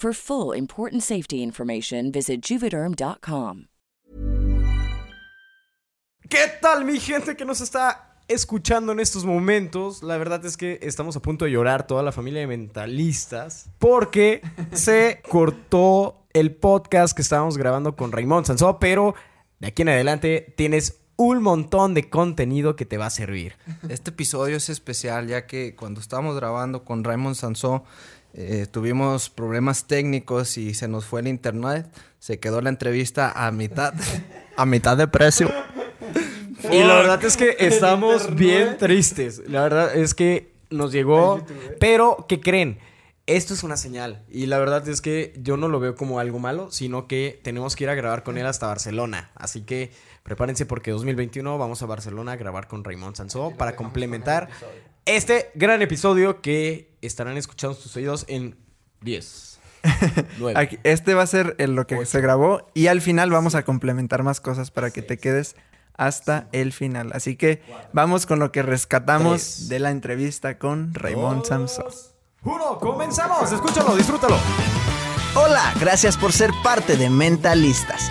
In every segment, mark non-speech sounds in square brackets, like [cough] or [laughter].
For full important safety information, visit juvederm.com. ¿Qué tal mi gente que nos está escuchando en estos momentos? La verdad es que estamos a punto de llorar toda la familia de mentalistas porque [laughs] se cortó el podcast que estábamos grabando con Raymond Sansó, pero de aquí en adelante tienes un montón de contenido que te va a servir. Este episodio es especial ya que cuando estábamos grabando con Raymond Sansó eh, tuvimos problemas técnicos y se nos fue el internet. Se quedó la entrevista a mitad, a mitad de precio. [laughs] Y la verdad es que [laughs] estamos bien tristes. La verdad es que nos llegó. Pero, ¿qué creen? Esto es una señal. Y la verdad es que yo no lo veo como algo malo, sino que tenemos que ir a grabar con él hasta Barcelona. Así que prepárense porque 2021 vamos a Barcelona a grabar con Raymond Sansó para complementar este gran episodio que estarán escuchando sus oídos en 10. [laughs] nueve, Aquí- este va a ser en lo que Ocho. se grabó y al final vamos a complementar más cosas para que te quedes hasta el final. Así que vamos con lo que rescatamos Tres. de la entrevista con Raymond Samson. Uno, comenzamos. Escúchalo, disfrútalo. Hola, gracias por ser parte de Mentalistas.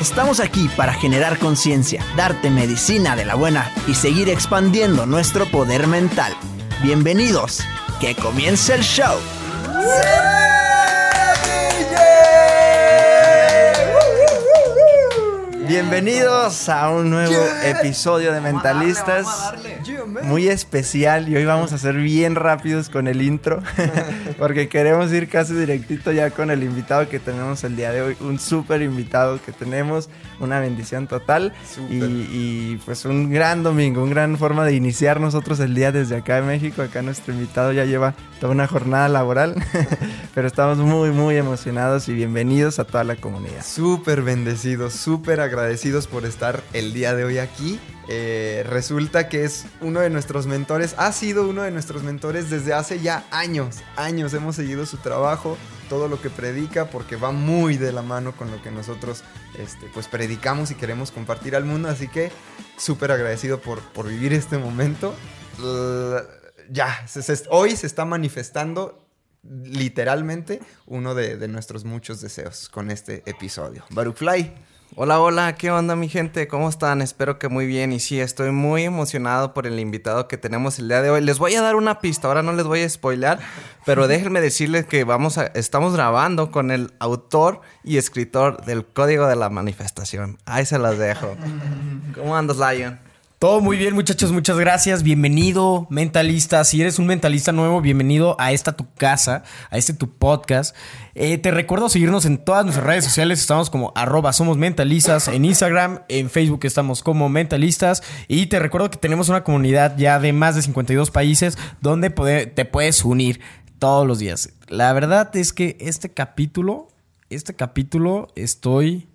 Estamos aquí para generar conciencia, darte medicina de la buena y seguir expandiendo nuestro poder mental. Bienvenidos, que comience el show. Bienvenidos a un nuevo episodio de Mentalistas. Muy especial y hoy vamos a ser bien rápidos con el intro [laughs] porque queremos ir casi directito ya con el invitado que tenemos el día de hoy. Un súper invitado que tenemos, una bendición total y, y, pues un gran domingo, una gran forma de iniciar nosotros el día desde acá de México. Acá nuestro invitado ya lleva toda una jornada laboral, [laughs] pero estamos muy muy emocionados y bienvenidos a toda la comunidad. Súper bendecidos, súper agradecidos por estar el día de hoy aquí. Eh, resulta que es uno de nuestros mentores, ha sido uno de nuestros mentores desde hace ya años, años. Hemos seguido su trabajo, todo lo que predica, porque va muy de la mano con lo que nosotros este, pues predicamos y queremos compartir al mundo. Así que súper agradecido por, por vivir este momento. Ya, hoy se está manifestando literalmente uno de, de nuestros muchos deseos con este episodio. Baruch Fly. Hola, hola, ¿qué onda mi gente? ¿Cómo están? Espero que muy bien. Y sí, estoy muy emocionado por el invitado que tenemos el día de hoy. Les voy a dar una pista, ahora no les voy a spoilear, pero déjenme decirles que vamos a, estamos grabando con el autor y escritor del Código de la Manifestación. Ahí se las dejo. ¿Cómo andas, Lion? Todo muy bien, muchachos, muchas gracias. Bienvenido, mentalista. Si eres un mentalista nuevo, bienvenido a esta tu casa, a este tu podcast. Eh, te recuerdo seguirnos en todas nuestras redes sociales. Estamos como arroba somos mentalistas en Instagram, en Facebook estamos como mentalistas. Y te recuerdo que tenemos una comunidad ya de más de 52 países donde te puedes unir todos los días. La verdad es que este capítulo, este capítulo estoy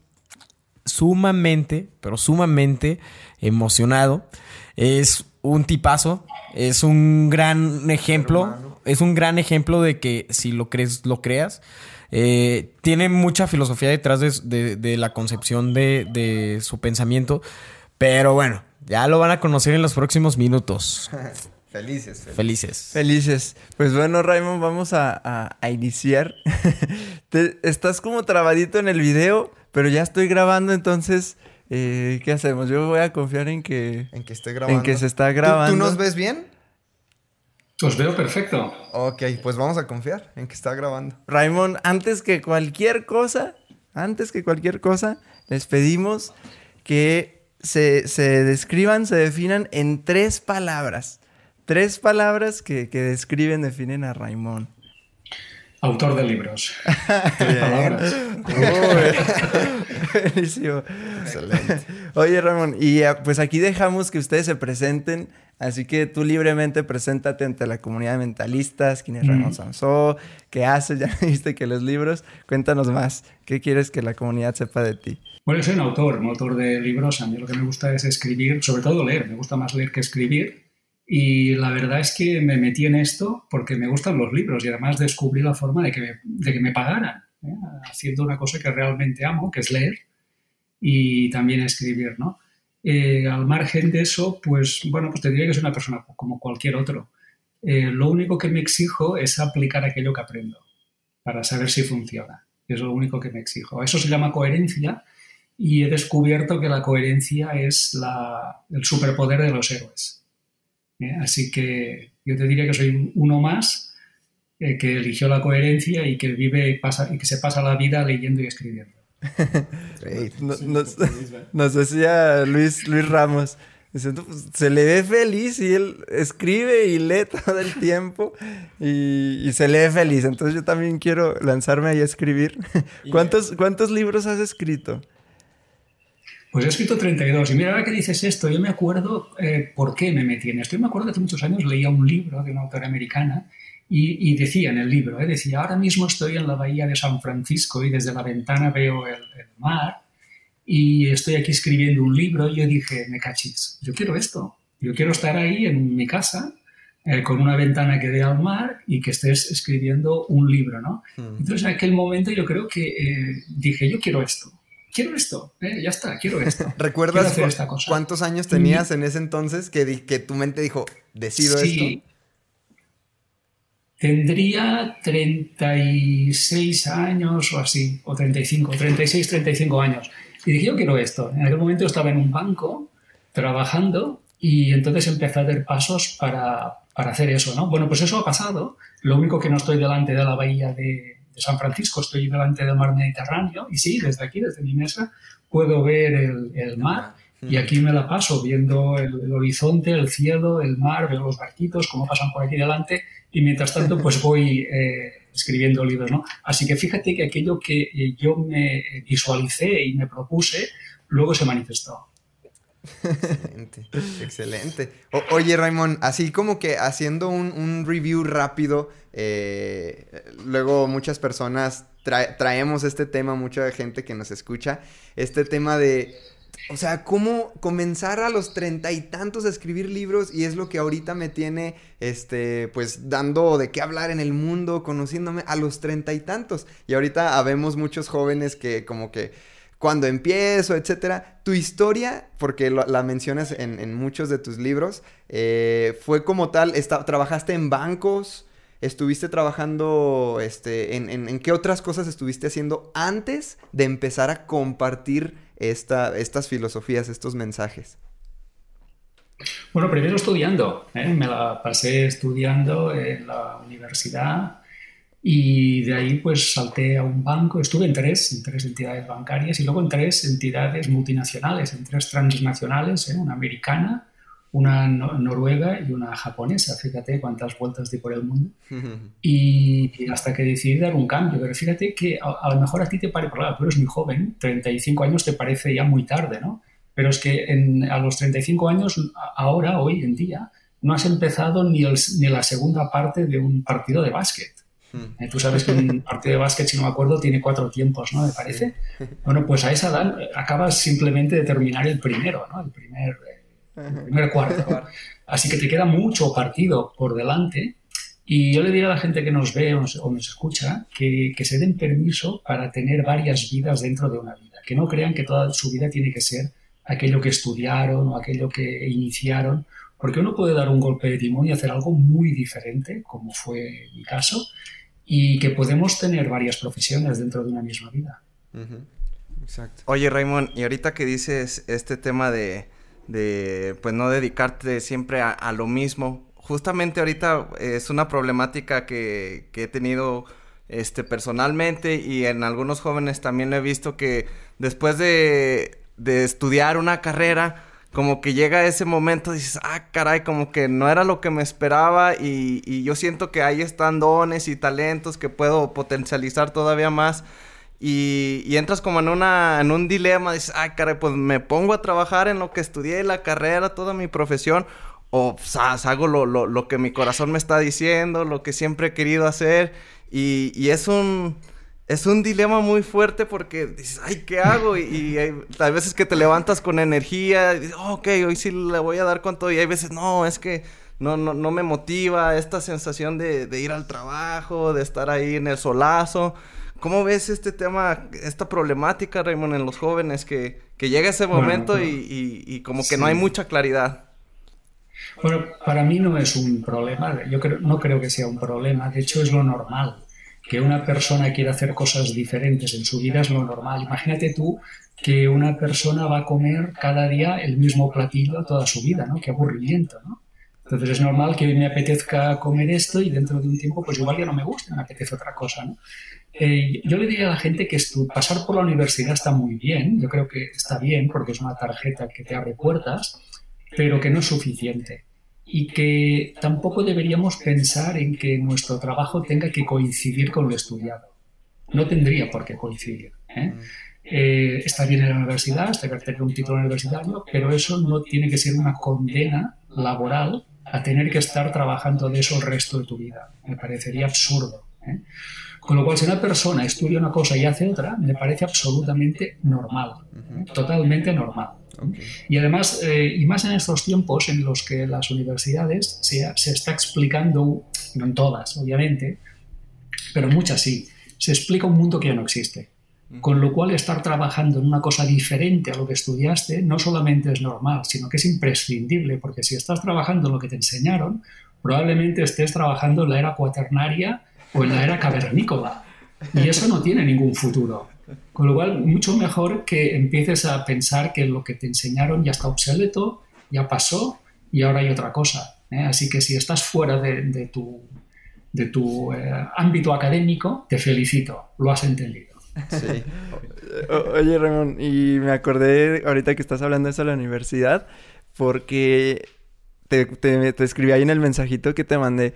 sumamente, pero sumamente emocionado. Es un tipazo, es un gran ejemplo, es un gran ejemplo de que si lo crees, lo creas. Eh, tiene mucha filosofía detrás de, la concepción de, de, su pensamiento, pero bueno, ya lo van a conocer en los próximos minutos. [laughs] Felices, felices. Felices. Pues bueno, Raymond, vamos a, iniciar. [laughs] estás como trabadito en el video, pero ya estoy grabando, entonces, eh, ¿qué hacemos? Yo voy a confiar en que... En que esté grabando. En que se está grabando. ¿Tú, nos ves bien? Os veo perfecto. Ok, pues vamos a confiar en que está grabando. Raymond, antes que cualquier cosa, antes que cualquier cosa, les pedimos que se, se describan, se definan en tres palabras. Tres palabras que, que describen, definen a Raymond. Autor de libros. [laughs] Buenísimo. Excelente. Oye, Ramón, y ah, pues aquí dejamos que ustedes se presenten. Así que tú libremente preséntate ante la comunidad de mentalistas, quién es Ramón Sansó, qué haces, [laughs] ya viste que los libros. Cuéntanos más, ¿qué quieres que la comunidad sepa de ti? Bueno, soy un autor, un autor de libros. A mí lo que me gusta es escribir, sobre todo leer. Me gusta más leer que escribir. Y la verdad es que me metí en esto porque me gustan los libros y además descubrí la forma de que me, de que me pagaran, ¿eh? haciendo una cosa que realmente amo, que es leer y también escribir, ¿no? Eh, al margen de eso, pues bueno, pues te diría que soy una persona como cualquier otro. Eh, lo único que me exijo es aplicar aquello que aprendo para saber si funciona. Es lo único que me exijo. Eso se llama coherencia y he descubierto que la coherencia es la, el superpoder de los héroes. ¿Eh? Así que yo te diría que soy uno más eh, que eligió la coherencia y que vive y, pasa, y que se pasa la vida leyendo y escribiendo. nos, decía Luis, Luis Ramos, pues, se le ve feliz y él escribe y lee [laughs] todo el tiempo y, se le ve feliz. Entonces yo también quiero lanzarme ahí a escribir. [laughs] ¿Cuántos, ¿Cuántos libros has escrito? Pues he escrito 32. Y mira, ahora que dices esto, yo me acuerdo eh, por qué me metí en esto. Yo me acuerdo que hace muchos años leía un libro de una autora americana y, decía en el libro, eh, decía, ahora mismo estoy en la bahía de San Francisco y desde la ventana veo el, mar y estoy aquí escribiendo un libro. Y yo dije, me cachis, yo quiero esto. Yo quiero estar ahí en mi casa eh, con una ventana que dé al mar y que estés escribiendo un libro, ¿no? Hmm. Entonces en aquel momento yo creo que dije, yo quiero esto quiero esto, eh, ya está, quiero esto. [laughs] ¿Recuerdas cuántos años tenías en ese entonces que, que tu mente dijo, decido sí. esto? Tendría 36 años o así, o 35, 36, 35 años. Y dije, yo quiero esto. En aquel momento estaba en un banco trabajando y entonces empecé a dar pasos para, para hacer eso, ¿no? Bueno, pues eso ha pasado. Lo único que no estoy delante de la bahía de, de San Francisco, estoy delante del mar Mediterráneo y sí, desde aquí, desde mi mesa, puedo ver el, mar y aquí me la paso viendo el, horizonte, el cielo, el mar, veo los barquitos, cómo pasan por aquí delante y mientras tanto [laughs] pues voy eh, escribiendo libros, ¿no? Así que fíjate que aquello que eh, yo me visualicé y me propuse, luego se manifestó. Excelente, excelente. oye, Raymond, así como que haciendo un, review rápido, eh, luego muchas personas traemos este tema, mucha gente que nos escucha, este tema de, o sea, cómo comenzar a los treinta y tantos a escribir libros y es lo que ahorita me tiene, este, pues dando de qué hablar en el mundo, conociéndome a los treinta y tantos. Y ahorita habemos muchos jóvenes que como que cuando empiezo, etcétera. Tu historia, porque la mencionas en, muchos de tus libros, eh, fue como tal, trabajaste en bancos, estuviste trabajando, este, en, qué otras cosas estuviste haciendo antes de empezar a compartir esta, estas filosofías, estos mensajes. Bueno, primero estudiando, ¿eh? me la pasé estudiando en la universidad y de ahí pues salté a un banco, estuve en tres, en tres entidades bancarias y luego en tres entidades multinacionales, en tres transnacionales, ¿eh? una americana, una noruega y una japonesa. Fíjate cuántas vueltas di por el mundo. [laughs] y, hasta que decidí dar un cambio. Pero fíjate que a, lo mejor a ti te parece, claro, tú eres muy joven, 35 años te parece ya muy tarde, ¿no? Pero es que a los 35 años, ahora, hoy en día, no has empezado ni, ni la segunda parte de un partido de básquet. Eh, tú sabes que un [laughs] partido de básquet, si no me acuerdo, tiene cuatro tiempos, ¿no? Me parece. Bueno, pues a esa edad acabas simplemente de terminar el primero, ¿no? El primer, el primer [laughs] cuarto. Así que te queda mucho partido por delante. Y yo le diría a la gente que nos ve o nos, escucha que, que, se den permiso para tener varias vidas dentro de una vida. Que no crean que toda su vida tiene que ser aquello que estudiaron o aquello que iniciaron. Porque uno puede dar un golpe de timón y hacer algo muy diferente, como fue mi caso, y que podemos tener varias profesiones dentro de una misma vida. Exacto. Oye, Raymond, y ahorita que dices este tema de, de pues no dedicarte siempre a, lo mismo, justamente ahorita es una problemática que, que he tenido este, personalmente y en algunos jóvenes también lo he visto que después de, de estudiar una carrera, como que llega ese momento y dices, ah, caray, como que no era lo que me esperaba y, yo siento que ahí están dones y talentos que puedo potencializar todavía más. Y, entras como en, una, en un dilema, dices, ah, caray, pues me pongo a trabajar en lo que estudié, la carrera, toda mi profesión, o hago lo, lo, que mi corazón me está diciendo, lo que siempre he querido hacer. y, y es un es un dilema muy fuerte porque dices, ay, ¿qué hago? Y, y hay, veces que te levantas con energía y dices, oh, ok, hoy sí le voy a dar con todo. Y hay veces, no, es que no, no, no me motiva esta sensación de, ir al trabajo, de estar ahí en el solazo. ¿Cómo ves este tema, esta problemática, Raymond, en los jóvenes que, que llega ese momento y, y, como que no hay mucha claridad? Bueno, para mí no es un problema, yo creo, no creo que sea un problema, de hecho es lo normal que una persona quiera hacer cosas diferentes en su vida es lo normal. Imagínate tú que una persona va a comer cada día el mismo platillo toda su vida, ¿no? Qué aburrimiento, ¿no? Entonces es normal que me apetezca comer esto y dentro de un tiempo pues igual ya no me gusta, me apetece otra cosa, ¿no? Eh, yo le diría a la gente que pasar por la universidad está muy bien, yo creo que está bien porque es una tarjeta que te abre puertas, pero que no es suficiente y que tampoco deberíamos pensar en que nuestro trabajo tenga que coincidir con lo estudiado. No tendría por qué coincidir. ¿eh? Eh, está bien en la universidad, está bien tener un título universitario, pero eso no tiene que ser una condena laboral a tener que estar trabajando de eso el resto de tu vida. Me parecería absurdo. ¿eh? Con lo cual, si una persona estudia una cosa y hace otra, me parece absolutamente normal, totalmente normal. Y además, eh, y más en estos tiempos en los que las universidades se, se está explicando, no en todas, obviamente, pero muchas sí, se explica un mundo que ya no existe. Con lo cual, estar trabajando en una cosa diferente a lo que estudiaste no solamente es normal, sino que es imprescindible, porque si estás trabajando en lo que te enseñaron, probablemente estés trabajando en la era cuaternaria o en la era cavernícola. Y eso no tiene ningún futuro. Con lo cual, mucho mejor que empieces a pensar que lo que te enseñaron ya está obsoleto, ya pasó y ahora hay otra cosa. ¿eh? Así que si estás fuera de, tu, de tu eh, ámbito académico, te felicito, lo has entendido. Sí. [laughs] oye, Ramón, y me acordé ahorita que estás hablando de eso de la universidad, porque te, te, te escribí ahí en el mensajito que te mandé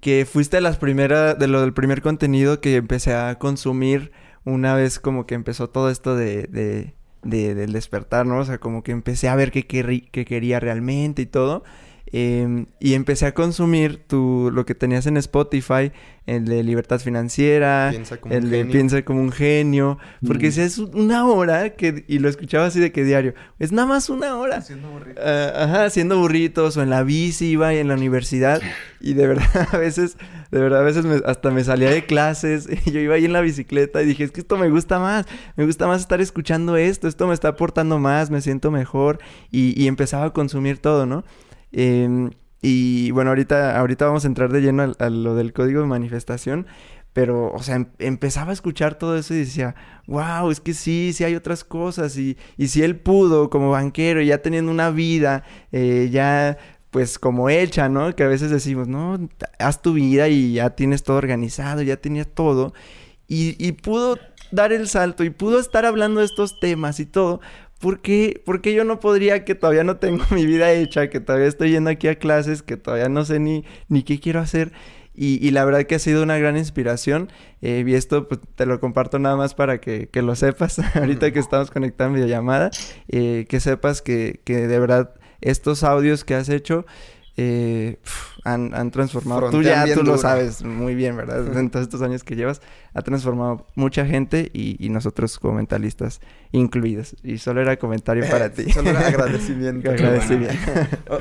que fuiste de las primeras, de lo del primer contenido que empecé a consumir una vez como que empezó todo esto de, de, de del despertar, ¿no? O sea, como que empecé a ver qué, qué quería realmente y todo. Em, y empecé a consumir tu, lo que tenías en Spotify, el de libertad financiera, el de piensa como un genio, porque si es una hora que, y lo escuchaba así de que diario, es nada más una hora. Haciendo burritos. Ah, ajá, haciendo burritos o en la bici iba en la universidad y de verdad [laughs] a veces, de verdad a veces hasta me salía de clases [laughs] y yo iba ahí en la bicicleta y dije, es que esto me gusta más, me gusta más estar escuchando esto, esto me está aportando más, me siento mejor y, y empezaba a consumir todo, ¿no? Em, y bueno, ahorita, ahorita vamos a entrar de lleno a, lo del código de manifestación. Pero, o sea, em, empezaba a escuchar todo eso y decía, wow, es que sí, sí hay otras cosas. Y, y si él pudo como banquero, ya teniendo una vida, eh, ya pues como hecha, ¿no? Que a veces decimos, no, haz tu vida y ya tienes todo organizado, ya tenías todo. Y, y pudo dar el salto y pudo estar hablando de estos temas y todo, ¿por qué, ¿por qué yo no podría que todavía no tengo [laughs] mi vida hecha, que todavía estoy yendo aquí a clases, que todavía no sé ni, ni qué quiero hacer? Y, la verdad que ha sido una gran inspiración. Eh, y esto pues, te lo comparto nada más para que, lo sepas, [laughs] ahorita que estamos conectados en videollamada, eh, que sepas que, que de verdad estos audios que has hecho eh, han, transformado. tú ya tú lo sabes muy bien, ¿verdad? En todos estos años que llevas, ha transformado mucha gente y, nosotros como mentalistas incluidos. Y solo era comentario para [laughs] ti. solo era [laughs] agradecimiento.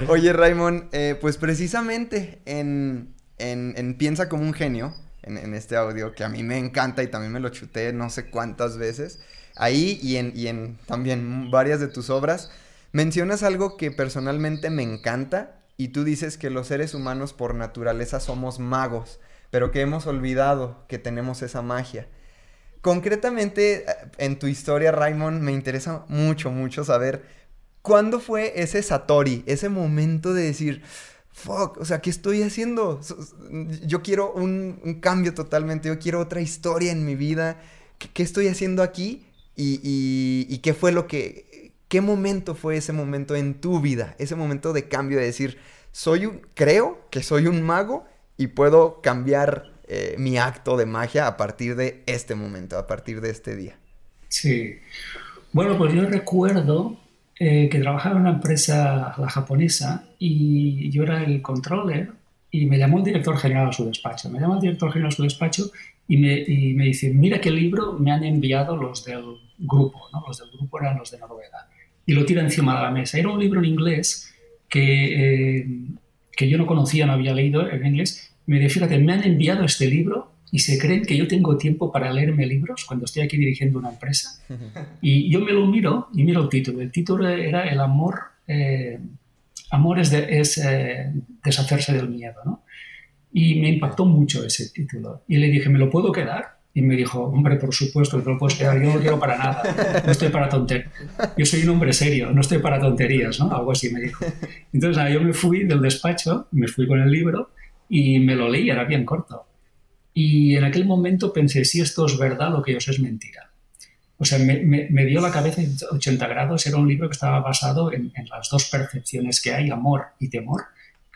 Oye, Raymond, eh, pues precisamente en, en, Piensa como un genio, en, este audio, que a mí me encanta y también me lo chuté no sé cuántas veces, ahí y en, y en también varias de tus obras, mencionas algo que personalmente me encanta y tú dices que los seres humanos por naturaleza somos magos, pero que hemos olvidado que tenemos esa magia. Concretamente, eh, en tu historia, Raymond, me interesa mucho, mucho saber cuándo fue ese Satori, ese momento de decir, fuck, o sea, ¿qué estoy haciendo? Yo quiero un, cambio totalmente, yo quiero otra historia en mi vida. ¿Qué, estoy haciendo aquí? Y, y, qué fue lo que, ¿Qué momento fue ese momento en tu vida? Ese momento de cambio de decir, soy creo que soy un mago y puedo cambiar eh, mi acto de magia a partir de este momento, a partir de este día. Sí. Bueno, pues yo recuerdo eh, que trabajaba en una empresa, la japonesa, y yo era el controller y me llamó el director general a su despacho. Me llamó el director general a su despacho y me, y me dice, mira qué libro me han enviado los del grupo, ¿no? Los del grupo eran los de Noruega y lo tira encima de la mesa. Era un libro en inglés que, eh, que yo no conocía, no había leído en inglés. Me dice, fíjate, me han enviado este libro y se creen que yo tengo tiempo para leerme libros cuando estoy aquí dirigiendo una empresa. [laughs] Y yo me lo miro y miro el título. El título era El amor, eh, amor es, es eh, deshacerse del miedo. ¿no? Y me impactó mucho ese título. Y le dije, ¿me lo puedo quedar? Y me dijo, hombre, por supuesto, que lo puedes quedar, yo no quiero para nada, no estoy para tonterías. Yo soy un hombre serio, no estoy para tonterías, ¿no? Algo así me dijo. Entonces, yo me fui del despacho, me fui con el libro y me lo leí, era bien corto. Y en aquel momento pensé, si esto es verdad, lo que yo sé es mentira. O sea, me, me, dio la cabeza en 80 grados, era un libro que estaba basado en, en las dos percepciones que hay, amor y temor,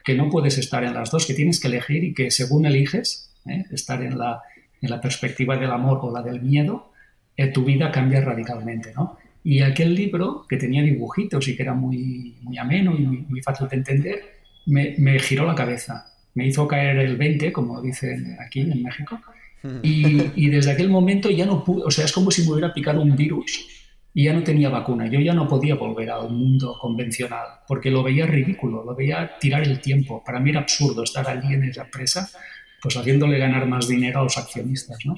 que no puedes estar en las dos, que tienes que elegir y que según eliges, ¿eh? estar en la en la perspectiva del amor o la del miedo, eh, tu vida cambia radicalmente, ¿no? Y aquel libro, que tenía dibujitos y que era muy, muy ameno y muy, fácil de entender, me, me, giró la cabeza. Me hizo caer el 20, como dicen aquí en México. Y, y, desde aquel momento ya no pude, o sea, es como si me hubiera picado un virus y ya no tenía vacuna. Yo ya no podía volver a un mundo convencional porque lo veía ridículo, lo veía tirar el tiempo. Para mí era absurdo estar allí en esa empresa pues haciéndole ganar más dinero a los accionistas. ¿no?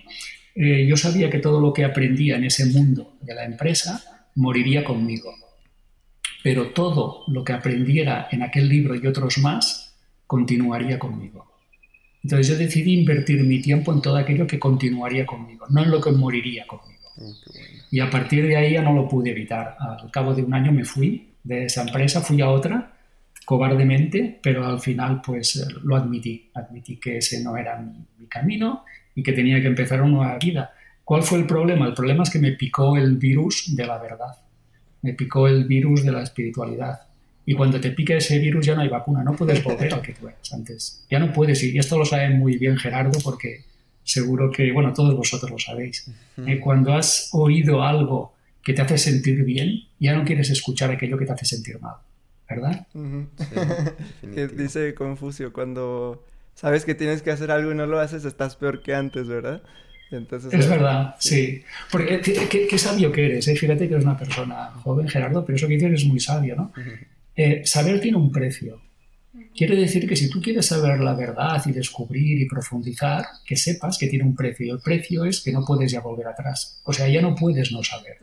Eh, yo sabía que todo lo que aprendía en ese mundo de la empresa moriría conmigo, pero todo lo que aprendiera en aquel libro y otros más continuaría conmigo. Entonces yo decidí invertir mi tiempo en todo aquello que continuaría conmigo, no en lo que moriría conmigo. Y a partir de ahí ya no lo pude evitar. Al cabo de un año me fui de esa empresa, fui a otra cobardemente, pero al final pues eh, lo admití, admití que ese no era mi, camino y que tenía que empezar una nueva vida. ¿Cuál fue el problema? El problema es que me picó el virus de la verdad, me picó el virus de la espiritualidad. Y cuando te pica ese virus ya no hay vacuna, no puedes volver al que tú eras antes. Ya no puedes ir. Y esto lo sabe muy bien Gerardo porque seguro que, bueno, todos vosotros lo sabéis. Eh, cuando has oído algo que te hace sentir bien, ya no quieres escuchar aquello que te hace sentir mal. ¿Verdad? [laughs] dice Confucio, cuando sabes que tienes que hacer algo y no lo haces, estás peor que antes, ¿verdad? Entonces, es verdad, sí. Porque qué, sabio que eres, ¿eh? Fíjate que eres una persona joven, Gerardo, pero eso que dices es muy sabio, ¿no? Eh, saber tiene un precio. Quiere decir que si tú quieres saber la verdad y descubrir y profundizar, que sepas que tiene un precio. Y el precio es que no puedes ya volver atrás. O sea, ya no puedes no saber.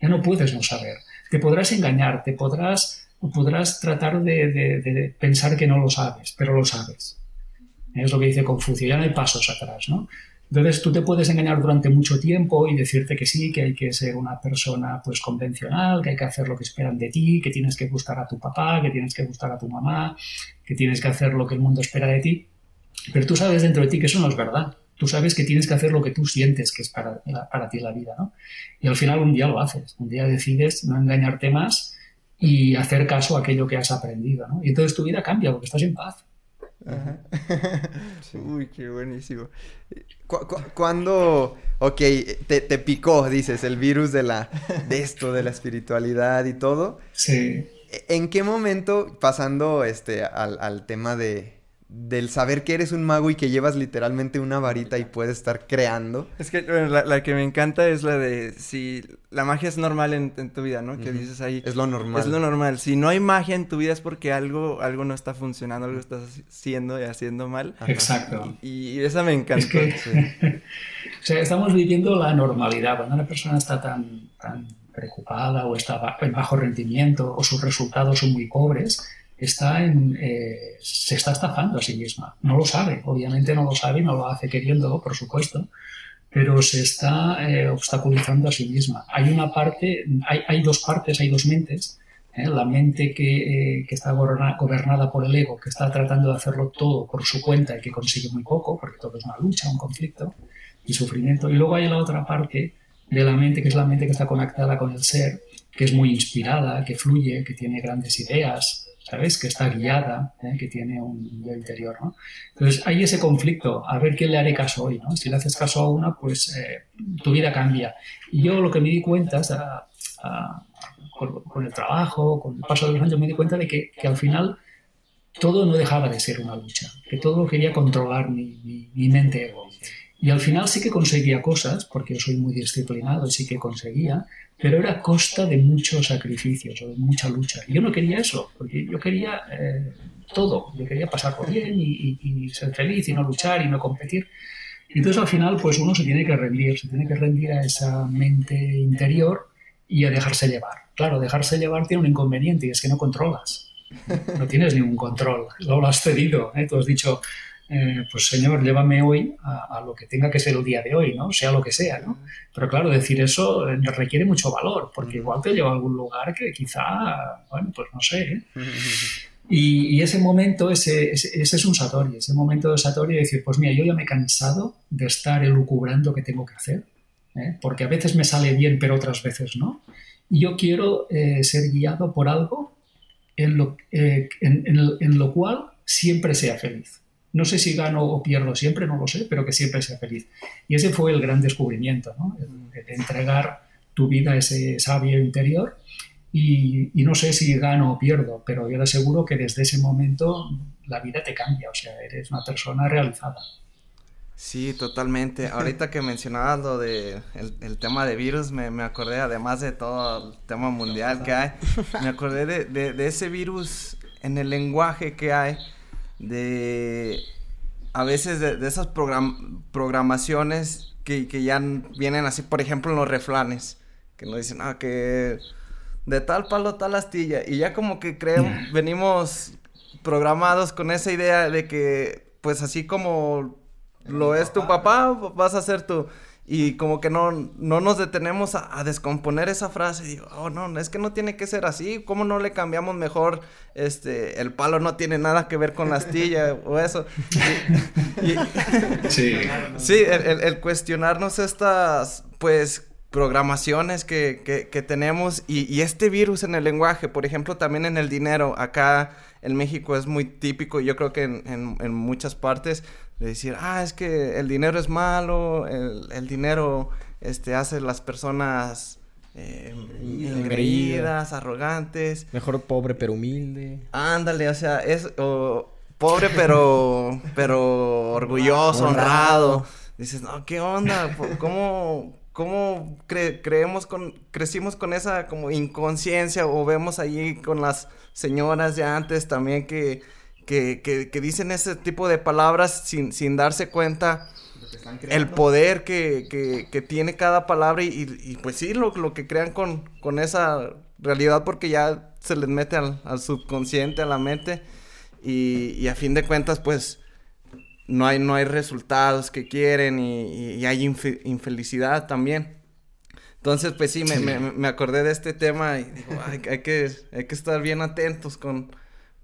Ya no puedes no saber. Te podrás engañar, te podrás podrás tratar de, pensar que no lo sabes, pero lo sabes. Es lo que dice Confucio, ya no hay pasos atrás, ¿no? Entonces tú te puedes engañar durante mucho tiempo y decirte que sí, que hay que ser una persona pues convencional, que hay que hacer lo que esperan de ti, que tienes que gustar a tu papá, que tienes que gustar a tu mamá, que tienes que hacer lo que el mundo espera de ti. Pero tú sabes dentro de ti que eso no es verdad, Tú sabes que tienes que hacer lo que tú sientes que es para, para ti la vida, ¿no? Y al final un día lo haces, un día decides no engañarte más y hacer caso a aquello que has aprendido, ¿no? Y entonces tu vida cambia porque estás en paz. [laughs] Uy, qué buenísimo. cuando, ok, te, te, picó, dices, el virus de la, de esto, de la espiritualidad y todo? Sí. ¿En qué momento, pasando este, al, al tema de, del saber que eres un mago y que llevas literalmente una varita y puedes estar creando. Es que la, que me encanta es la de si la magia es normal en, tu vida, ¿no? Que dices ahí. Es lo normal. Es lo normal. Si no hay magia en tu vida es porque algo, algo no está funcionando, algo estás haciendo y haciendo mal. Exacto. Y, esa me encanta. [laughs] o sea, estamos viviendo la normalidad. Cuando una persona está tan, tan preocupada o está en bajo rendimiento o sus resultados son muy pobres, está en, eh, se está estafando a sí misma. No lo sabe, obviamente no lo sabe y no lo hace queriéndolo, por supuesto, pero se está eh, obstaculizando a sí misma. Hay una parte, hay, hay dos partes, hay dos mentes. ¿eh? La mente que, que está gobernada por el ego, que está tratando de hacerlo todo por su cuenta y que consigue muy poco, porque todo es una lucha, un conflicto y sufrimiento. Y luego hay la otra parte de la mente, que es la mente que está conectada con el ser, que es muy inspirada, que fluye, que tiene grandes ideas, ¿sabes? Que está guiada, ¿eh? que tiene un yo interior, ¿no? Entonces hay ese conflicto, a ver quién le haré caso hoy, ¿no? Si le haces caso a una, pues eh, tu vida cambia. Y yo lo que me di cuenta con, el trabajo, con el paso de los años, me di cuenta de que, que, al final todo no dejaba de ser una lucha, que todo quería controlar mi, mi, mi mente ego. Y al final sí que conseguía cosas, porque yo soy muy disciplinado y sí que conseguía, pero era a costa de muchos sacrificios o de mucha lucha. Y yo no quería eso, porque yo quería eh, todo, yo quería pasar por bien y, ser feliz y no luchar y no competir. Y entonces al final pues uno se tiene que rendir, se tiene que rendir a esa mente interior y a dejarse llevar. Claro, dejarse llevar tiene un inconveniente y es que no controlas. No tienes ningún control, lo has cedido. ¿eh? Tú has dicho, eh, pues Señor, llévame hoy a, lo que tenga que ser el día de hoy, ¿no? Sea lo que sea, ¿no? Pero claro, decir eso eh, requiere mucho valor, porque igual te lleva a algún lugar que quizá, bueno, pues no sé. ¿eh? Y, ese momento, ese, ese, es un satori, ese momento de satori de decir, pues mira, yo ya me he cansado de estar elucubrando qué tengo que hacer, porque a veces me sale bien, pero otras veces no. Y yo quiero ser guiado por algo en lo, en lo cual siempre sea feliz. No sé si gano o pierdo siempre, no lo sé, pero que siempre sea feliz. Y ese fue el gran descubrimiento, ¿no? El, entregar tu vida a ese sabio interior. Y, no sé si gano o pierdo, pero yo le aseguro que desde ese momento la vida te cambia, o sea, eres una persona realizada. Sí, totalmente. [laughs] Ahorita que mencionabas lo de el, tema de virus, me, me, acordé, además de todo el tema mundial que hay, me acordé de, de ese virus en el lenguaje que hay de a veces de, esas programaciones que, ya vienen así, por ejemplo, en los refranes, que nos dicen, ah, que de tal palo tal astilla, y ya como que creemos, [laughs] venimos programados con esa idea de que, pues así como lo es tu papá, vas a ser tú y como que no, no nos detenemos a, descomponer esa frase. Y digo, oh no, es que no tiene que ser así, ¿cómo no le cambiamos mejor, este, el palo no tiene nada que ver con la astilla o eso? [laughs] sí, sí el, cuestionarnos estas, pues, programaciones que, que, tenemos y, y, este virus en el lenguaje, por ejemplo, también en el dinero, acá en México es muy típico, yo creo que en, en, en muchas partes, de decir, ah, es que el dinero es malo, el, dinero este, hace las personas eh, engreídas, arrogantes. Mejor pobre pero humilde. Ándale, o sea, es pobre pero, pero orgulloso, honrado. Dices, no, ¿qué onda? ¿Cómo, cómo creemos con, crecimos con esa como inconsciencia o vemos allí con las señoras de antes también que que, que, dicen ese tipo de palabras sin, sin darse cuenta el poder que, que, tiene cada palabra y, y, pues sí, lo, lo, que crean con, con esa realidad porque ya se les mete al, al subconsciente, a la mente y, y, a fin de cuentas pues no hay, no hay resultados que quieren y, hay infelicidad también. Entonces, pues sí, me, me, me, acordé de este tema y digo, hay, hay, que, hay que estar bien atentos con,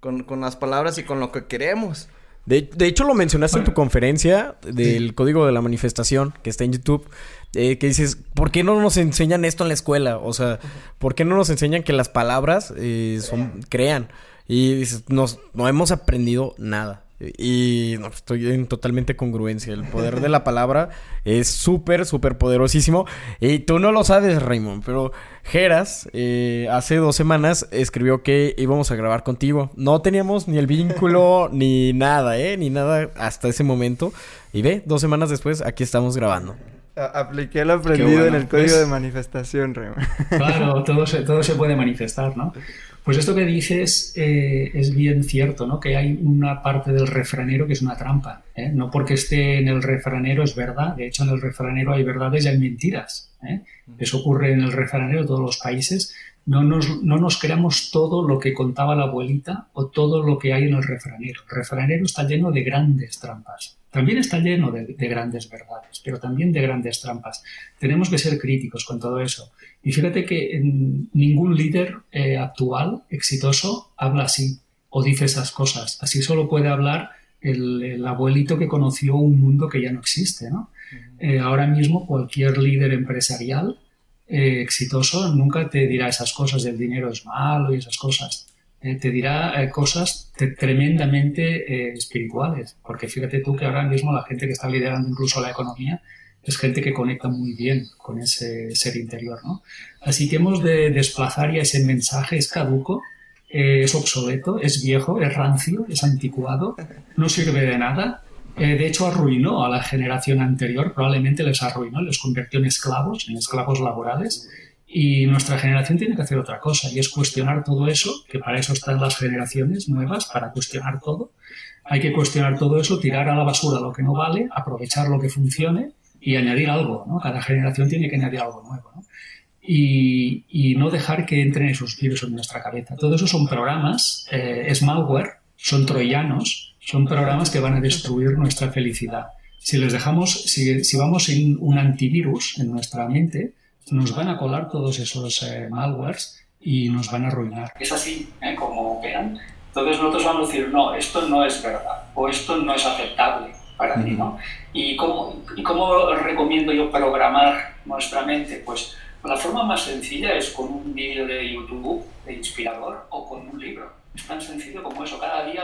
con, con, las palabras y con lo que queremos. De, hecho, lo mencionaste en tu conferencia del código de la manifestación que está en YouTube. Eh, que dices, ¿por qué no nos enseñan esto en la escuela? O sea, ¿por qué no nos enseñan que las palabras eh, son, crean? Y dices, nos, no hemos aprendido nada. Y no, estoy en totalmente congruencia. El poder de la [laughs] palabra es súper, súper poderosísimo. Y tú no lo sabes, Raymond, pero Geras eh, hace dos semanas escribió que íbamos a grabar contigo. No teníamos ni el vínculo [laughs] ni nada, ¿eh? Ni nada hasta ese momento. Y ve, dos semanas después, aquí estamos grabando. apliqué lo aprendido en el código de manifestación, Raymond. Claro, todo todo se puede manifestar, ¿no? [laughs] Pues esto que dices eh, es bien cierto, ¿no? Que hay una parte del refranero que es una trampa. ¿eh? No porque esté en el refranero es verdad. De hecho, en el refranero hay verdades y hay mentiras. ¿eh? Eso ocurre en el refranero de todos los países. No nos, no nos creamos todo lo que contaba la abuelita o todo lo que hay en el refranero. El refranero está lleno de grandes trampas. También está lleno de, grandes verdades, pero también de grandes trampas. Tenemos que ser críticos con todo eso. Y fíjate que ningún líder eh, actual exitoso habla así o dice esas cosas. Así solo puede hablar el, abuelito que conoció un mundo que ya no existe. Eh, ahora mismo cualquier líder empresarial eh, exitoso nunca te dirá esas cosas del dinero es malo y esas cosas. Eh, te dirá eh, cosas tremendamente espirituales, porque fíjate tú que ahora mismo la gente que está liderando incluso la economía es gente que conecta muy bien con ese ser interior, ¿no? Así que hemos de desplazar ya ese mensaje, es caduco, es obsoleto, es viejo, es rancio, es anticuado, no sirve de nada. De hecho, arruinó a la generación anterior, probablemente les arruinó, les convirtió en esclavos, en esclavos laborales, y nuestra generación tiene que hacer otra cosa y es cuestionar todo eso, que para eso están las generaciones nuevas, para cuestionar todo. Hay que cuestionar todo eso, tirar a la basura lo que no vale, aprovechar lo que funcione y añadir algo. ¿no? Cada generación tiene que añadir algo nuevo. y, no dejar que entren esos virus en nuestra cabeza. Todo eso son programas, eh, es malware, son troyanos, son programas que van a destruir nuestra felicidad. Si les dejamos, si, si vamos sin un antivirus en nuestra mente, nos van a colar todos esos eh, malwares y nos van a arruinar. Es así ¿eh? como operan. Entonces nosotros vamos a decir, no, esto no es verdad o esto no es aceptable para mí, ¿no? ¿Y cómo, ¿Y cómo recomiendo yo programar nuestra mente? Pues la forma más sencilla es con un vídeo de YouTube de inspirador o con un libro. Es tan sencillo como eso. Cada día...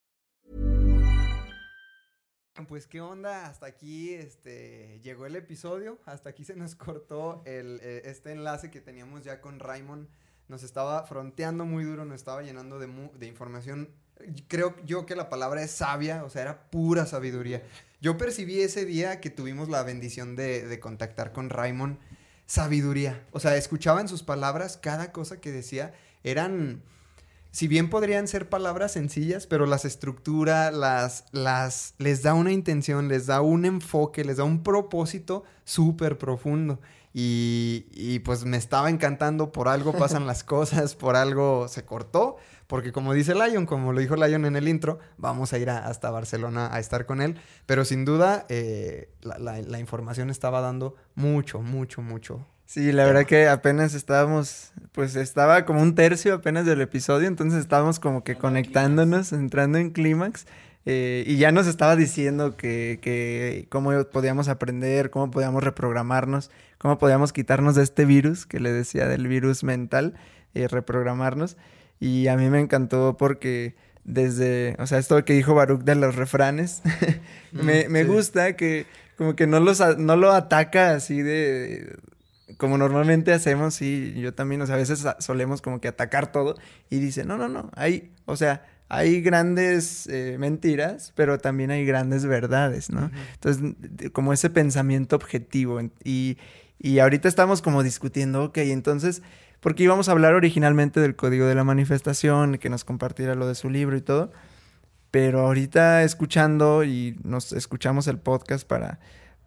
Pues qué onda, hasta aquí este, llegó el episodio, hasta aquí se nos cortó el, eh, este enlace que teníamos ya con Raymond, nos estaba fronteando muy duro, nos estaba llenando de, información, creo yo que la palabra es sabia, o sea, era pura sabiduría. Yo percibí ese día que tuvimos la bendición de, de contactar con Raymond, sabiduría, o sea, escuchaba en sus palabras cada cosa que decía, eran si bien podrían ser palabras sencillas, pero las estructura, las, las, les da una intención, les da un enfoque, les da un propósito súper profundo. Y, y, pues me estaba encantando, por algo [laughs] pasan las cosas, por algo se cortó, porque como dice Lion, como lo dijo Lion en el intro, vamos a ir hasta Barcelona a estar con él, pero sin duda eh, la, la información estaba dando mucho, mucho, mucho Sí, la verdad que apenas estábamos, pues estaba como un tercio apenas del episodio, entonces estábamos como que conectándonos, entrando en clímax. Eh, y ya nos estaba diciendo que, que, cómo podíamos aprender, cómo podíamos reprogramarnos, cómo podíamos quitarnos de este virus, que le decía del virus mental, y reprogramarnos. Y a mí me encantó porque desde, o sea, esto que dijo Baruch de los refranes, [laughs] me, me gusta que como que no, los, no lo ataca así de, como normalmente hacemos, y yo también, o sea, a veces solemos como que atacar todo y dice, no, no, no, hay, o sea, hay grandes eh, mentiras, pero también hay grandes verdades, ¿no? Entonces, como ese pensamiento objetivo y, y ahorita estamos como discutiendo, ok, entonces, porque íbamos a hablar originalmente del código de la manifestación, que nos compartiera lo de su libro y todo. Pero ahorita escuchando y nos escuchamos el podcast para,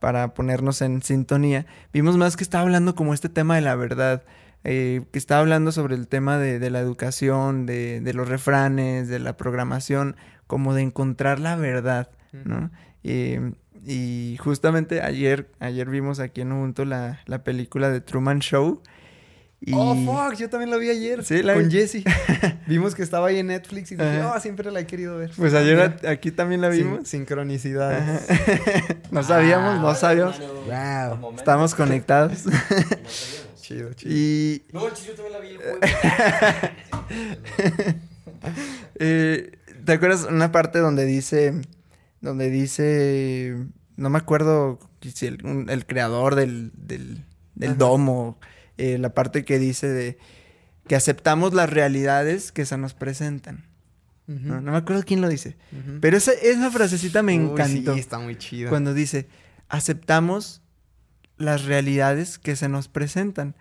para ponernos en sintonía, vimos más que estaba hablando como este tema de la verdad, eh, que estaba hablando sobre el tema de, la educación, de, de, los refranes, de la programación, como de encontrar la verdad, ¿no? y justamente ayer, ayer vimos aquí en Ubuntu la, la película de Truman Show. Oh, fuck, yo también la vi ayer. Sí, con Jesse. [laughs] vimos que estaba ahí en Netflix y dije, oh, siempre la he querido ver. Pues ayer aquí también la vimos. sincronicidad. [laughs] no sabíamos, no sabíamos. Wow. Estamos conectados. [laughs] chido, chido. Y... No, yo también la vi eh, ¿Te acuerdas una parte donde dice donde dice, no me acuerdo si el, creador del, del, domo, eh, la parte que dice de que aceptamos las realidades que se nos presentan. no, me acuerdo quién lo dice. Pero esa, esa frasecita me encantó. Sí, está muy chido. Cuando dice, aceptamos las realidades que se nos presentan.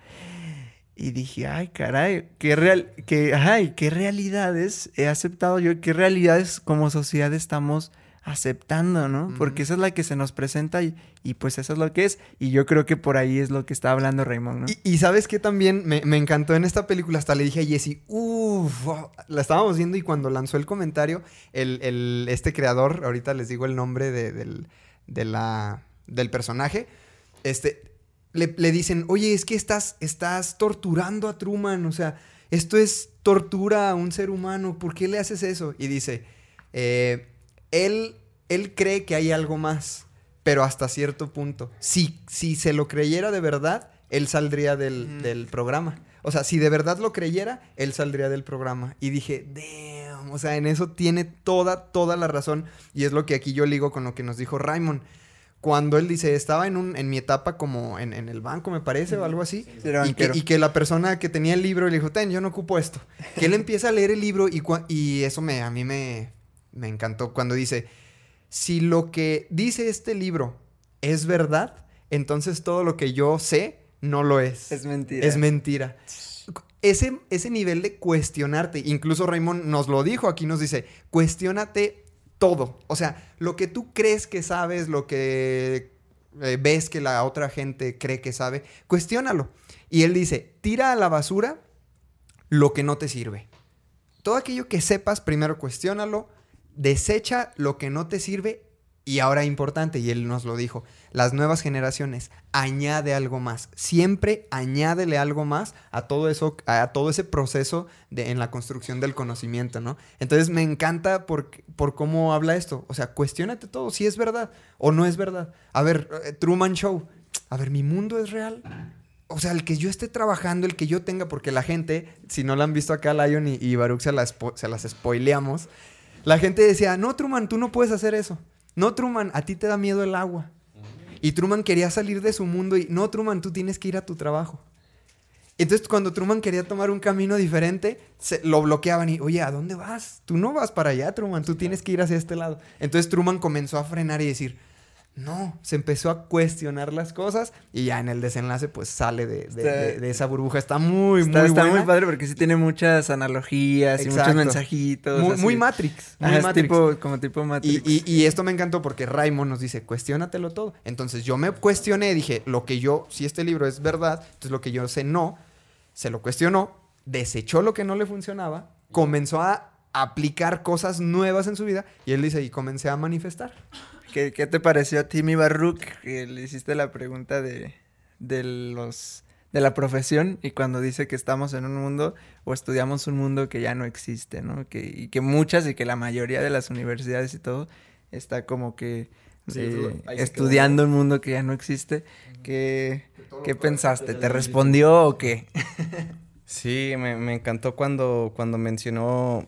Y dije, ay, caray, qué real, que, ay, qué realidades he aceptado yo, qué realidades como sociedad estamos aceptando, ¿no? Porque esa es la que se nos presenta y, y, pues eso es lo que es. Y yo creo que por ahí es lo que está hablando Raymond, ¿no? Y, sabes que también me, encantó en esta película, hasta le dije a Jesse, uff, la estábamos viendo y cuando lanzó el comentario, el, este creador, ahorita les digo el nombre de, del, la, del personaje, este, le, dicen, oye, es que estás, estás torturando a Truman, o sea, esto es tortura a un ser humano, ¿por qué le haces eso? Y dice, eh él, él cree que hay algo más, pero hasta cierto punto. Si, si se lo creyera de verdad, él saldría del, programa. O sea, si de verdad lo creyera, él saldría del programa. Y dije, damn, o sea, en eso tiene toda, toda la razón. Y es lo que aquí yo ligo con lo que nos dijo Raymond. Cuando él dice, estaba en, un, en mi etapa como en, el banco, me parece, o algo así. y, que, y, que, la persona que tenía el libro le dijo, ten, yo no ocupo esto. Que él [laughs] empieza a leer el libro y, y eso me, a mí me, me encantó cuando dice, si lo que dice este libro es verdad, entonces todo lo que yo sé no lo es. Es mentira. Es mentira. Ese, ese nivel de cuestionarte, incluso Raymond nos lo dijo, aquí nos dice, cuestionate todo. O sea, lo que tú crees que sabes, lo que eh, ves que la otra gente cree que sabe, cuestiónalo. Y él dice, tira a la basura lo que no te sirve. Todo aquello que sepas, primero cuestiónalo, desecha lo que no te sirve y ahora importante, y él nos lo dijo, las nuevas generaciones, añade algo más. Siempre añádele algo más a todo eso, a todo ese proceso de, en la construcción del conocimiento, ¿no? Entonces me encanta por, por cómo habla esto. O sea, cuestionate todo, si es verdad o no es verdad. A ver, eh, Truman Show. A ver, ¿mi mundo es real? O sea, el que yo esté trabajando, el que yo tenga, porque la gente, si no la han visto acá, Lion y, y Baruch se, se las spoileamos. La gente decía, no, Truman, tú no puedes hacer eso. No, Truman, a ti te da miedo el agua. Y Truman quería salir de su mundo y, no, Truman, tú tienes que ir a tu trabajo. Entonces, cuando Truman quería tomar un camino diferente, se, lo bloqueaban y, oye, ¿a dónde vas? Tú no vas para allá, Truman, tú tienes que ir hacia este lado. Entonces, Truman comenzó a frenar y decir, no, se empezó a cuestionar las cosas y ya en el desenlace pues sale de, esa burbuja. Está muy, muy Está muy padre porque sí tiene muchas analogías y muchos mensajitos. Muy, Matrix. Muy Matrix. Tipo, como tipo Matrix. Y, esto me encantó porque Raymond nos dice, cuestiónatelo todo. Entonces yo me cuestioné, dije, lo que yo, si este libro es verdad, entonces lo que yo sé no, se lo cuestionó, desechó lo que no le funcionaba, comenzó a aplicar cosas nuevas en su vida y él dice, y comencé a manifestar. ¿Qué, te pareció a ti, mi Barruk? Que le hiciste la pregunta de, los de la profesión y cuando dice que estamos en un mundo o estudiamos un mundo que ya no existe, ¿no? Que, y que muchas y que la mayoría de las universidades y todo está como que eh, estudiando un mundo que ya no existe. ¿Qué, ¿qué pensaste? ¿Te respondió o qué? [laughs] sí, me, me, encantó cuando, cuando mencionó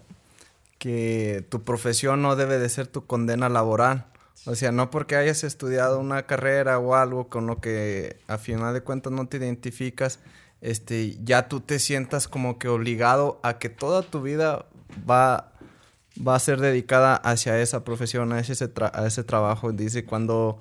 que tu profesión no debe de ser tu condena laboral. O sea, no porque hayas estudiado una carrera o algo con lo que a final de cuentas no te identificas, este, ya tú te sientas como que obligado a que toda tu vida va, va a ser dedicada hacia esa profesión, a ese, a ese trabajo. Dice, cuando,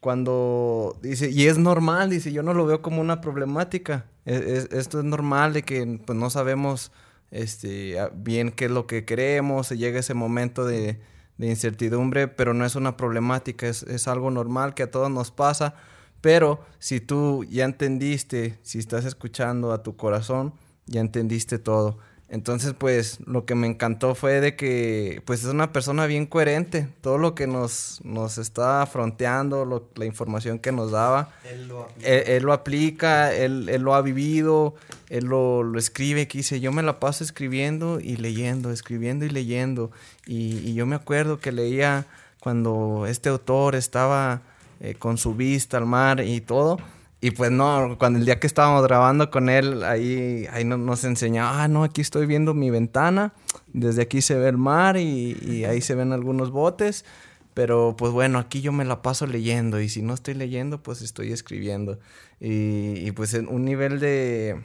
cuando dice, y es normal, dice, yo no lo veo como una problemática. E, esto es normal de que pues, no sabemos este, bien qué es lo que queremos, llega ese momento de, incertidumbre, pero no es una problemática, es, es algo normal que a todos nos pasa. Pero si tú ya entendiste, si estás escuchando a tu corazón, ya entendiste todo. Entonces, pues, lo que me encantó fue de que, pues, es una persona bien coherente. Todo lo que nos, nos está fronteando, la información que nos daba, él lo aplica, él, lo, aplica él, lo ha vivido, él lo, escribe, que dice, yo me la paso escribiendo y leyendo, escribiendo y leyendo. Y, yo me acuerdo que leía cuando este autor estaba eh, con su vista al mar y todo y pues no, cuando el día que estábamos grabando con él, ahí, ahí nos enseñaba, ah, no, aquí estoy viendo mi ventana, desde aquí se ve el mar y, ahí se ven algunos botes, pero pues bueno, aquí yo me la paso leyendo y si no estoy leyendo, pues estoy escribiendo. Y, y pues un nivel de,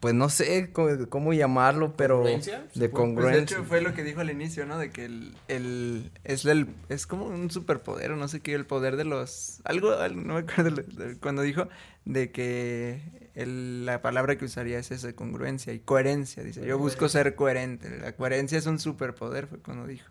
pues no sé cómo, llamarlo, pero de congruencia. Pues de hecho fue lo que dijo al inicio, ¿no? De que el, el es el, es como un superpoder o no sé qué, el poder de los algo no me acuerdo cuando dijo de que la palabra que usaría es esa congruencia y coherencia, dice. Yo busco ser coherente. La coherencia es un superpoder, fue cuando dijo.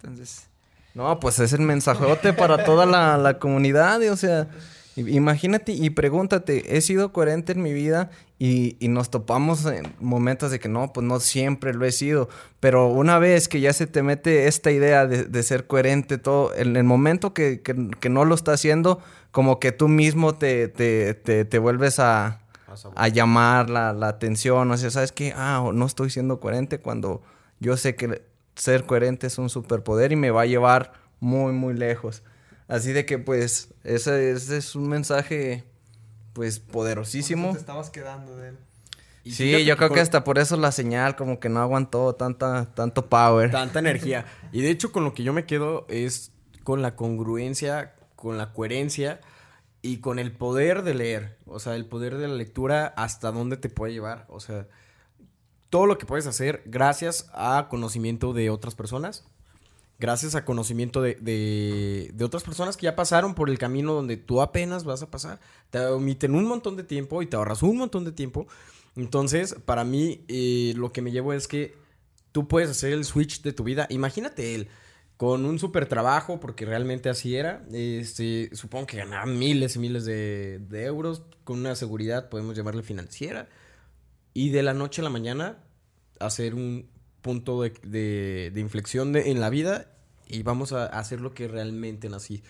Entonces, no, pues es el mensajote para toda la, la comunidad, o sea, Imagínate y pregúntate, he sido coherente en mi vida y, nos topamos en momentos de que no, pues no siempre lo he sido, pero una vez que ya se te mete esta idea de, ser coherente, todo, en el momento que, no lo está haciendo, como que tú mismo te, te, vuelves a, a llamar la, la, atención, o sea, ¿sabes qué? Ah, no estoy siendo coherente cuando yo sé que ser coherente es un superpoder y me va a llevar muy, muy lejos. Así de que pues ese, es un mensaje pues poderosísimo. te estabas quedando de él. sí, yo creo que hasta por eso la señal como que no aguantó tanta, tanto power. Tanta energía. Y de hecho con lo que yo me quedo es con la congruencia, con la coherencia y con el poder de leer. O sea, el poder de la lectura hasta dónde te puede llevar. O sea, todo lo que puedes hacer gracias a conocimiento de otras personas gracias a conocimiento de, de, otras personas que ya pasaron por el camino donde tú apenas vas a pasar. Te omiten un montón de tiempo y te ahorras un montón de tiempo. Entonces, para mí, eh, lo que me llevo es que tú puedes hacer el switch de tu vida. Imagínate él con un super trabajo, porque realmente así era. Este, supongo que ganaba miles y miles de, de euros con una seguridad, podemos llamarle financiera. Y de la noche a la mañana hacer un punto de, de, inflexión en la vida y vamos a hacer lo que realmente nací.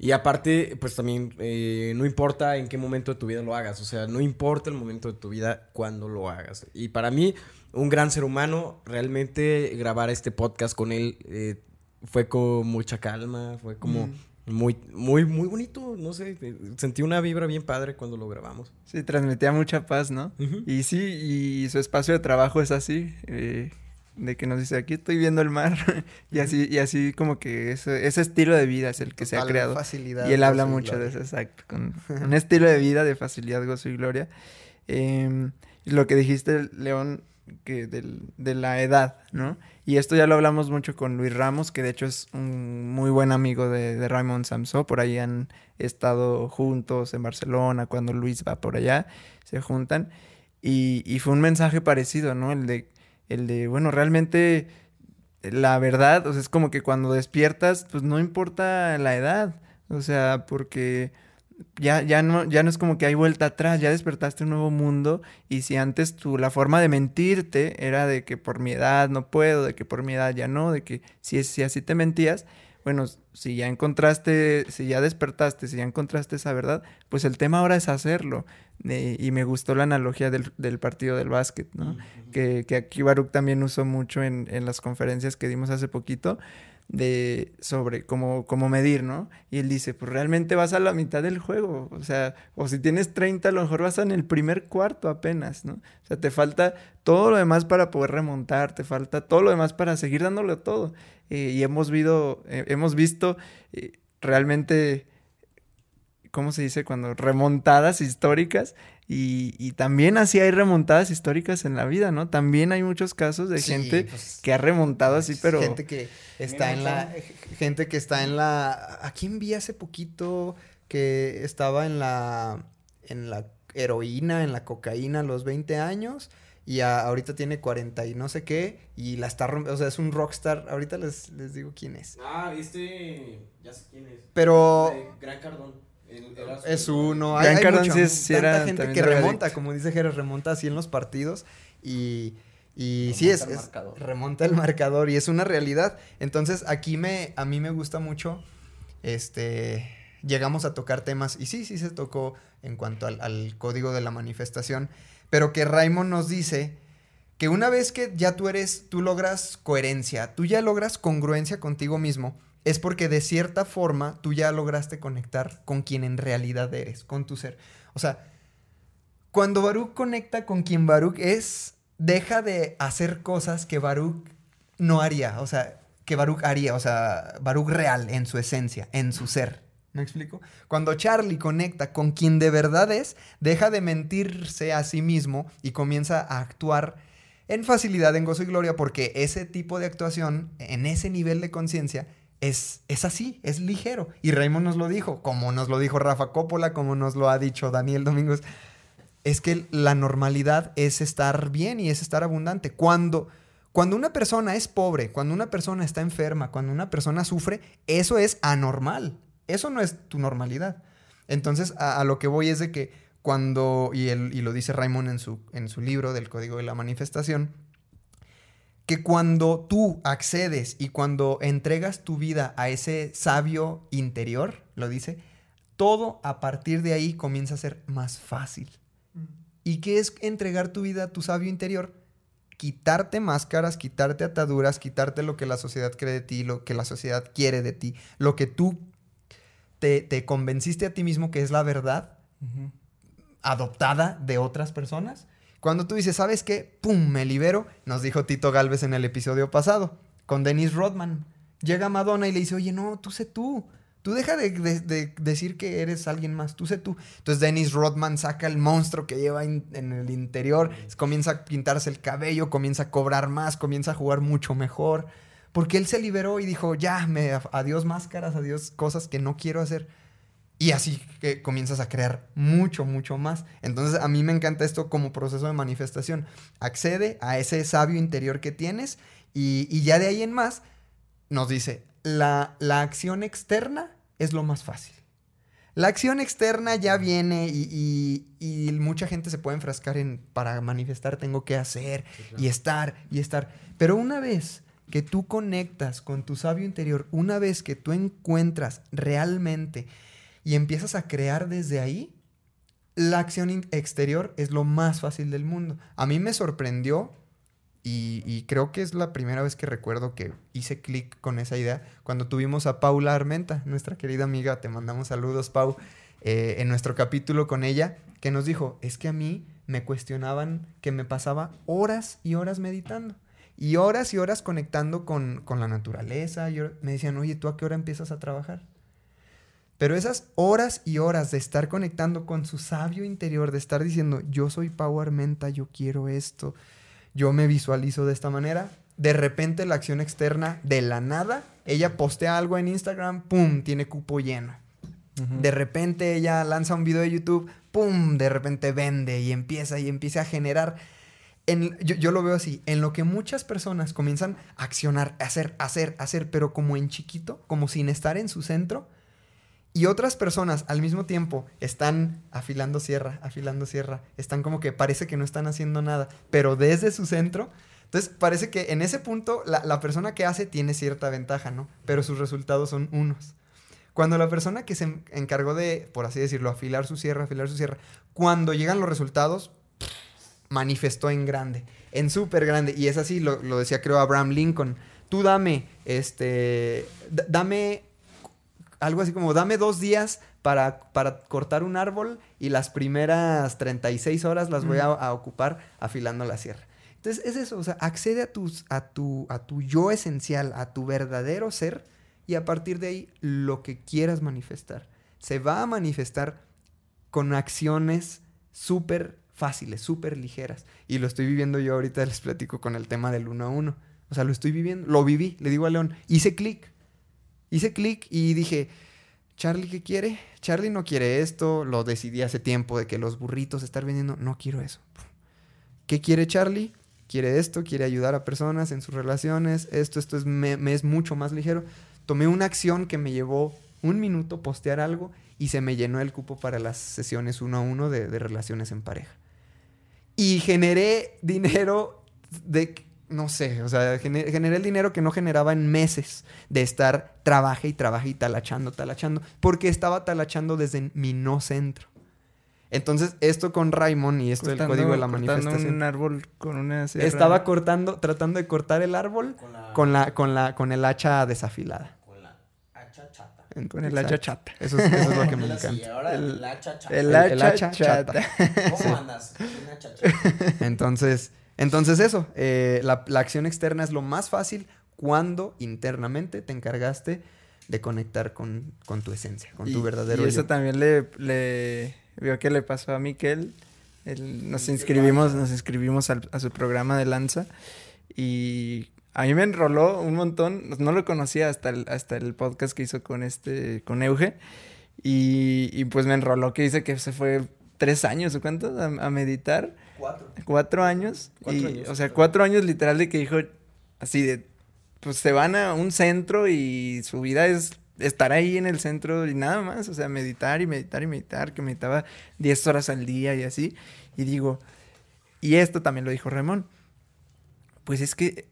Y aparte, pues también eh, no importa en qué momento de tu vida lo hagas, o sea, no importa el momento de tu vida cuando lo hagas. Y para mí, un gran ser humano, realmente grabar este podcast con él eh, fue con mucha calma, fue como mm. muy, muy, muy bonito, no sé, sentí una vibra bien padre cuando lo grabamos. Sí, transmitía mucha paz, ¿no? Y sí, y su espacio de trabajo es así. Eh, de que nos dice, aquí estoy viendo el mar. [laughs] y así, y así como que ese, ese estilo de vida es el que se ha creado. Facilidad, y él habla mucho de eso, exacto. Con [laughs] un estilo de vida de facilidad, gozo y gloria. Eh, lo que dijiste, León, que del, de la edad, ¿no? Y esto ya lo hablamos mucho con Luis Ramos, que de hecho es un muy buen amigo de, de Raymond Samso. Por ahí han estado juntos en Barcelona, cuando Luis va por allá, se juntan. Y, y fue un mensaje parecido, ¿no? El de el de, bueno, realmente la verdad, o sea, es como que cuando despiertas, pues no importa la edad, o sea, porque ya, ya, no, ya no es como que hay vuelta atrás, ya despertaste un nuevo mundo y si antes tú, la forma de mentirte era de que por mi edad no puedo, de que por mi edad ya no, de que si, si así te mentías, bueno, si ya encontraste, si ya despertaste, si ya encontraste esa verdad, pues el tema ahora es hacerlo. y me gustó la analogía del, partido del básquet, ¿no? que, que, aquí Baruch también usó mucho en, en, las conferencias que dimos hace poquito, de sobre cómo, cómo medir, ¿no? Y él dice, pues realmente vas a la mitad del juego, o sea, o si tienes 30, a lo mejor vas en el primer cuarto apenas, ¿no? O sea, te falta todo lo demás para poder remontar, te falta todo lo demás para seguir dándole todo. Eh, y hemos, visto, eh, hemos visto eh, realmente, ¿cómo se dice? Cuando remontadas históricas Y, también así hay remontadas históricas en la vida, ¿no? También hay muchos casos de gente pues, que ha remontado así, pero... Gente que está en la... Gente que está en la... ¿A quién vi hace poquito que estaba en la... En la heroína, en la cocaína a los 20 años y ahorita tiene 40 y no sé qué y la está rompiendo, o sea, es un rockstar, ahorita les, les digo quién es. Ah, este, ya sé quién es. Pero... Gran Cardón es uno. Hay, hay mucha, gente que remonta, como dice Jerez, remonta así en los partidos y, y sí es, remonta el marcador y es una realidad. Entonces aquí me, a mí me gusta mucho, este, llegamos a tocar temas y sí, sí se tocó en cuanto al, al código de la manifestación, pero que Raymond nos dice que una vez que ya tú eres, tú logras coherencia, tú ya logras congruencia contigo mismo, es porque de cierta forma tú ya lograste conectar con quien en realidad eres, con tu ser. O sea, cuando Baruch conecta con quien Baruch es, deja de hacer cosas que Baruch no haría, o sea, que Baruch haría, o sea, Baruch real en su esencia, en su ser. ¿Me explico? Cuando Charlie conecta con quien de verdad es, deja de mentirse a sí mismo y comienza a actuar en facilidad, en gozo y gloria, porque ese tipo de actuación, en ese nivel de conciencia, es, es así, es ligero. Y Raymond nos lo dijo, como nos lo dijo Rafa Coppola, como nos lo ha dicho Daniel Domingos. Es que la normalidad es estar bien y es estar abundante. Cuando, cuando una persona es pobre, cuando una persona está enferma, cuando una persona sufre, eso es anormal. Eso no es tu normalidad. Entonces, a, lo que voy es de que cuando, y, y lo dice Raymond en su, en su libro del Código de la Manifestación, que cuando tú accedes y cuando entregas tu vida a ese sabio interior, lo dice, todo a partir de ahí comienza a ser más fácil. Mm. ¿Y qué es entregar tu vida a tu sabio interior? Quitarte máscaras, quitarte ataduras, quitarte lo que la sociedad cree de ti, lo que la sociedad quiere de ti, lo que tú te, convenciste a ti mismo que es la verdad, adoptada de otras personas cuando tú dices, ¿sabes qué? ¡Pum! Me libero, nos dijo Tito Galvez en el episodio pasado, con Dennis Rodman. Llega Madonna y le dice, oye, no, tú sé tú. Tú deja de, decir que eres alguien más, tú sé tú. Entonces Dennis Rodman saca el monstruo que lleva en el interior, comienza a pintarse el cabello, comienza a cobrar más, comienza a jugar mucho mejor. Porque él se liberó y dijo, ya, me, adiós máscaras, adiós cosas que no quiero hacer. Y así que comienzas a crear mucho, mucho más. Entonces a mí me encanta esto como proceso de manifestación. Accede a ese sabio interior que tienes y, ya de ahí en más nos dice, la, la, acción externa es lo más fácil. La acción externa ya viene y, y, mucha gente se puede enfrascar en, para manifestar tengo que hacer y estar y estar. Pero una vez que tú conectas con tu sabio interior, una vez que tú encuentras realmente y empiezas a crear desde ahí, la acción exterior es lo más fácil del mundo. A mí me sorprendió y, creo que es la primera vez que recuerdo que hice clic con esa idea cuando tuvimos a Paula Armenta, nuestra querida amiga, te mandamos saludos Pau, eh, en nuestro capítulo con ella, que nos dijo, es que a mí me cuestionaban que me pasaba horas y horas meditando. Y horas y horas conectando con, con la naturaleza. Y me decían, oye, ¿tú a qué hora empiezas a trabajar? Pero esas horas y horas de estar conectando con su sabio interior, de estar diciendo, yo soy Power Menta, yo quiero esto, yo me visualizo de esta manera, de repente la acción externa, de la nada, ella postea algo en Instagram, ¡pum!, tiene cupo lleno. De repente ella lanza un video de YouTube, ¡pum!, de repente vende y empieza y empieza a generar. En, yo, yo, lo veo así, en lo que muchas personas comienzan a accionar, a hacer, hacer, hacer, pero como en chiquito, como sin estar en su centro, y otras personas al mismo tiempo están afilando sierra, afilando sierra, están como que parece que no están haciendo nada, pero desde su centro, entonces parece que en ese punto la, persona que hace tiene cierta ventaja, ¿no? Pero sus resultados son unos. Cuando la persona que se encargó de, por así decirlo, afilar su sierra, afilar su sierra, cuando llegan los resultados, manifestó en grande, en súper grande. Y es así, lo, lo, decía creo Abraham Lincoln. Tú dame, este, dame algo así como, dame dos días para, para, cortar un árbol y las primeras 36 horas las voy a, ocupar afilando la sierra. Entonces es eso, o sea, accede a, tus, a, tu, a tu yo esencial, a tu verdadero ser y a partir de ahí lo que quieras manifestar. Se va a manifestar con acciones súper fáciles, súper ligeras. Y lo estoy viviendo yo ahorita, les platico con el tema del uno a uno. O sea, lo estoy viviendo, lo viví, le digo a León, hice clic. Hice clic y dije, Charlie, ¿qué quiere? Charlie no quiere esto, lo decidí hace tiempo de que los burritos estar vendiendo, no quiero eso. ¿Qué quiere Charlie? Quiere esto, quiere ayudar a personas en sus relaciones, esto, esto es, me, es mucho más ligero. Tomé una acción que me llevó un minuto postear algo y se me llenó el cupo para las sesiones uno a uno de relaciones en pareja. Y generé dinero de, no sé, o sea, gener- generé el dinero que no generaba en meses de estar trabaje y trabaje y talachando, talachando, porque estaba talachando desde mi no centro. Entonces, esto con Raymond y esto del Cortando- código de la manifestación. un árbol con una sierra. Estaba cortando, tratando de cortar el árbol con la, con la, con el hacha desafilada. con el hacha Exacto. chata. Eso es, eso es lo que [laughs] me encanta. ahora El- hacha El El- hacha, el hacha chata. ¿Cómo andas? Una chacha. Entonces, entonces eso, eh, la, la acción externa es lo más fácil cuando internamente te encargaste de conectar con, con tu esencia, con tu verdadero Y eso yo. también le, le vio que le pasó a Miquel. Él- nos inscribimos, nos inscribimos al- a su programa de lanza y a mí me enroló un montón. No lo conocía hasta el, hasta el podcast que hizo con este, con Euge. Y, y pues me enroló que dice que se fue tres años o cuántos a, a meditar. Cuatro. Cuatro años. Cuatro y, años, o sea, cuatro. cuatro años literal de que dijo así de, pues se van a un centro y su vida es estar ahí en el centro y nada más. O sea, meditar y meditar y meditar, que meditaba 10 horas al día y así. Y digo, y esto también lo dijo Ramón. Pues es que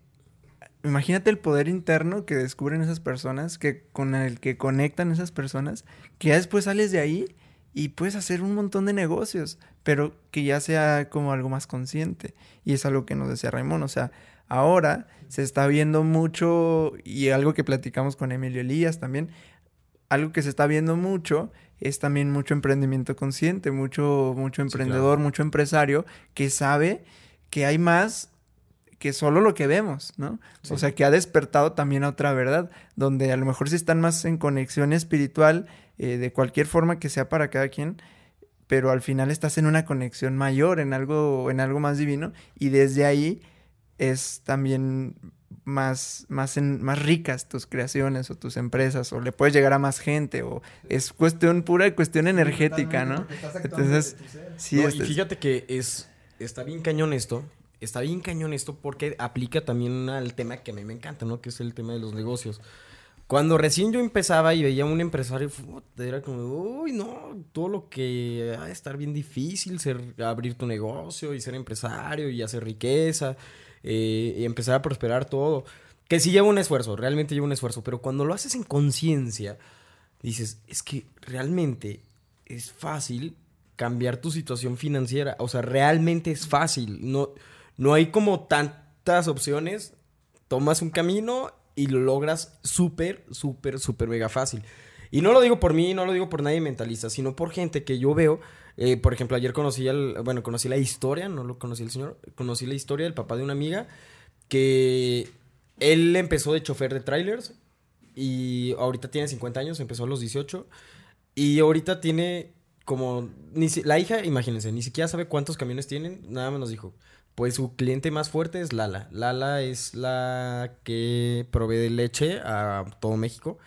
imagínate el poder interno que descubren esas personas, que con el que conectan esas personas, que ya después sales de ahí y puedes hacer un montón de negocios, pero que ya sea como algo más consciente. Y es algo que nos decía Raimón, o sea, ahora se está viendo mucho, y algo que platicamos con Emilio Elías también, algo que se está viendo mucho es también mucho emprendimiento consciente, mucho, mucho emprendedor, mucho empresario que sabe que hay más que solo lo que vemos, ¿no? O sea, que ha despertado también a otra verdad, donde a lo mejor sí están más en conexión espiritual, eh, de cualquier forma que sea para cada quien, pero al final estás en una conexión mayor, en algo, en algo más divino, y desde ahí es también más, más, en- más ricas tus creaciones o tus empresas, o le puedes llegar a más gente, o es cuestión pura cuestión energética, ¿no? Entonces, sí, No, es- y fíjate que es está bien cañón esto. Está bien cañón esto porque aplica también al tema que a mí me encanta, ¿no? Que es el tema de los negocios. Cuando recién yo empezaba y veía a un empresario, era como, uy, no, todo lo que ha de estar bien difícil, ser, abrir tu negocio y ser empresario y hacer riqueza eh, y empezar a prosperar todo. Que sí lleva un esfuerzo, realmente lleva un esfuerzo, pero cuando lo haces en conciencia, dices, es que realmente es fácil cambiar tu situación financiera. O sea, realmente es fácil. No, no hay como tantas opciones. Tomas un camino y lo logras súper, súper, súper mega fácil. Y no lo digo por mí, no lo digo por nadie mentalista, sino por gente que yo veo. eh, por ejemplo, ayer conocí al, bueno, conocí la historia, no lo conocí el señor, conocí la historia del papá de una amiga que él empezó de chofer de trailers y ahorita tiene 50 años, empezó a los 18 y ahorita tiene como ni si- la hija, imagínense, ni siquiera sabe cuántos camiones tienen, nada más dijo. Pues su cliente más fuerte es Lala. Lala es la que provee de leche a todo México.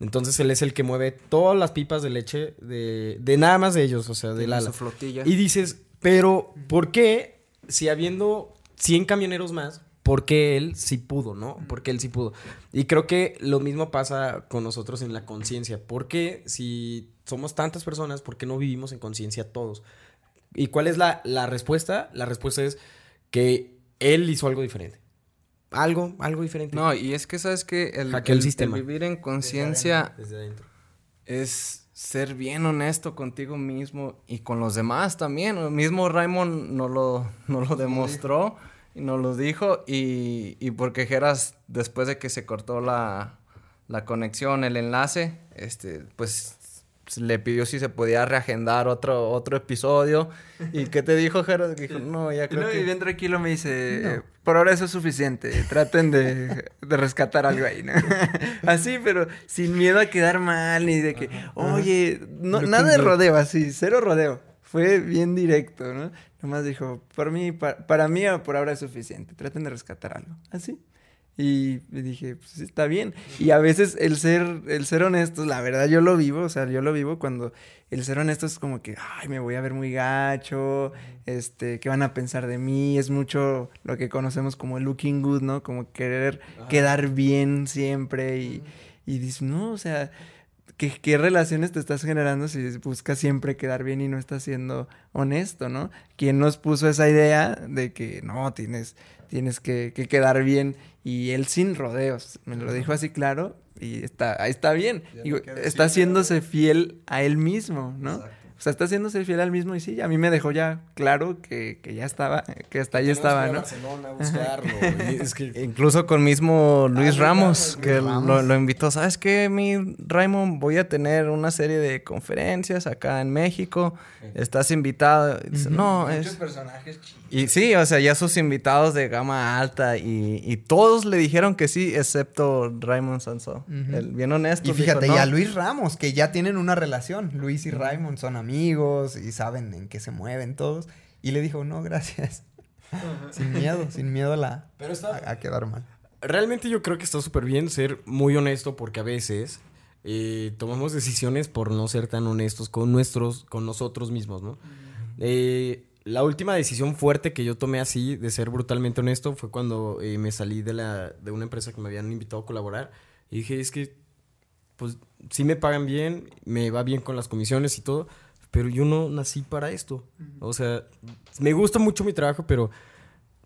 Entonces él es el que mueve todas las pipas de leche de, de nada más de ellos, o sea, de Lala. su flotilla. Y dices, pero ¿por qué si habiendo 100 camioneros más, por qué él sí pudo, no? Porque él sí pudo. Y creo que lo mismo pasa con nosotros en la conciencia. ¿Por qué si somos tantas personas, por qué no vivimos en conciencia todos? ¿Y cuál es la, la respuesta? La respuesta es que él hizo algo diferente. Algo, algo diferente. No, y es que sabes que el, el el- sistema. el vivir en conciencia Desde adentro. es ser bien honesto contigo mismo y con los demás también. El mismo Raymond nos lo, nos lo demostró y nos lo dijo. Y, y porque Geras, después de que se cortó la, la conexión, el enlace, este, pues le pidió si se podía reagendar otro, otro episodio. ¿Y qué te dijo Geras? Dijo, no, ya creo No, que... y bien tranquilo me dice, eh, por ahora eso es suficiente, traten de, de rescatar algo ahí, ¿no? [laughs] así, pero sin miedo a quedar mal, ni de que, oye, no, nada de rodeo, así, cero rodeo. fue bien directo, ¿no? Nomás dijo, por mí, para, mí por ahora es suficiente, traten de rescatar algo. Así. Y dije, pues está bien. Y a veces el ser, el ser honesto, la verdad yo lo vivo, o sea, yo lo vivo cuando el ser honesto es como que, ay, me voy a ver muy gacho, este, ¿qué van a pensar de mí? Es mucho lo que conocemos como looking good, ¿no? Como querer quedar bien siempre y, y dices, no, o sea, ¿qué, ¿qué, relaciones te estás generando si buscas siempre quedar bien y no estás siendo honesto, ¿no? ¿Quién nos puso esa idea de que no, tienes, tienes que, que quedar bien? Y él sin rodeos, me lo dijo así claro y está, está bien. está haciéndose fiel a él mismo, ¿no? O sea, está haciéndose fiel al mismo y sí, a mí me dejó ya claro que, ya estaba, que hasta ahí estaba, ¿no? [laughs] es que... Incluso con mismo Luis Ramos, que Lo, invitó. ¿Sabes qué, mi Raymond? Voy a tener una serie de conferencias acá en México. Estás invitado. no, es... personajes Y sí, o sea, ya sus invitados de gama alta y, todos le dijeron que sí, excepto Raymond Sansó. bien honesto. Y fíjate, ya Luis Ramos, que ya tienen una relación. Luis y Raymond son amigos amigos y saben en qué se mueven todos. Y le dijo, no, gracias. sin miedo, sin miedo a, la, a, quedar mal. Realmente yo creo que está súper bien ser muy honesto porque a veces eh, tomamos decisiones por no ser tan honestos con nuestros, con nosotros mismos, ¿no? Eh, la última decisión fuerte que yo tomé así de ser brutalmente honesto fue cuando eh, me salí de, la, de una empresa que me habían invitado a colaborar y dije, es que, pues, sí me pagan bien, me va bien con las comisiones y todo, pero yo no nací para esto. O sea, me gusta mucho mi trabajo, pero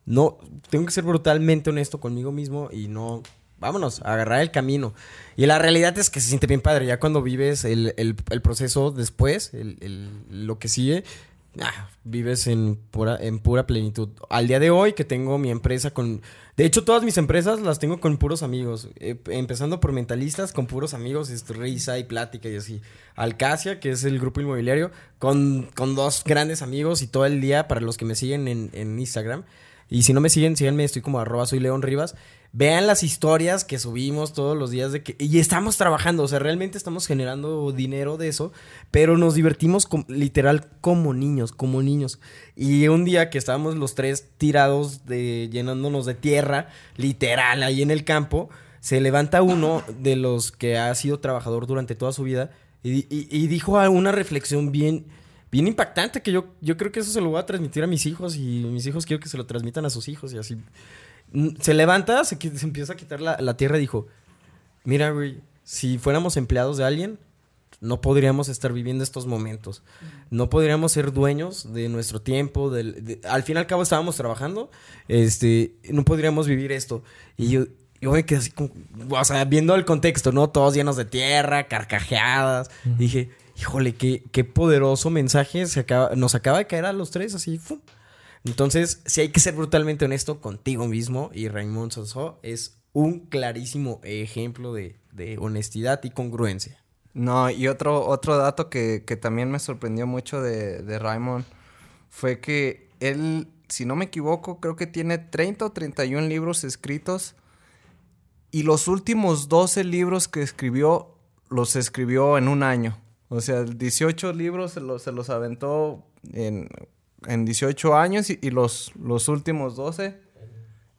no, tengo que ser brutalmente honesto conmigo mismo y no, vámonos, agarrar el camino. Y la realidad es que se siente bien padre, ya cuando vives el, el, el proceso después, el, lo que sigue, ah, vives en pura, en pura plenitud. Al día de hoy que tengo mi empresa con... De hecho, todas mis empresas las tengo con puros amigos. Eh, empezando por mentalistas, con puros amigos, es risa y plática y así. Alcacia, que es el grupo inmobiliario, con, con dos grandes amigos y todo el día para los que me siguen en, en Instagram. Y si no me siguen, síganme, estoy como arroba soy León Rivas. Vean las historias que subimos todos los días de que... Y estamos trabajando, o sea, realmente estamos generando dinero de eso, pero nos divertimos literal como niños, como niños. Y un día que estábamos los tres tirados, de, llenándonos de tierra, literal, ahí en el campo, se levanta uno de los que ha sido trabajador durante toda su vida y, y dijo una reflexión bien bien impactante que yo, yo creo que eso se lo voy a transmitir a mis hijos y mis hijos quiero que se lo transmitan a sus hijos y así. Mm, se levanta, se, se empieza a quitar la, tierra y dijo, mira, güey, si fuéramos empleados de alguien, no podríamos estar viviendo estos momentos. No podríamos ser dueños de nuestro tiempo. al fin y al cabo estábamos trabajando. Este, no podríamos vivir esto. Y yo, yo me quedé así como, o sea, viendo el contexto, ¿no? Todos llenos de tierra, carcajeadas. Dije, híjole, qué, qué poderoso mensaje nos acaba de caer a los tres así. Entonces, si hay que ser brutalmente honesto contigo mismo y Raymond Soso es un clarísimo ejemplo de, honestidad y congruencia. No, y otro, otro dato que, también me sorprendió mucho de, de Raymond fue que él, si no me equivoco, creo que tiene 30 o 31 libros escritos y los últimos 12 libros que escribió los escribió en un año. O sea, 18 libros se los, se los aventó en, en 18 años y, los, los últimos 12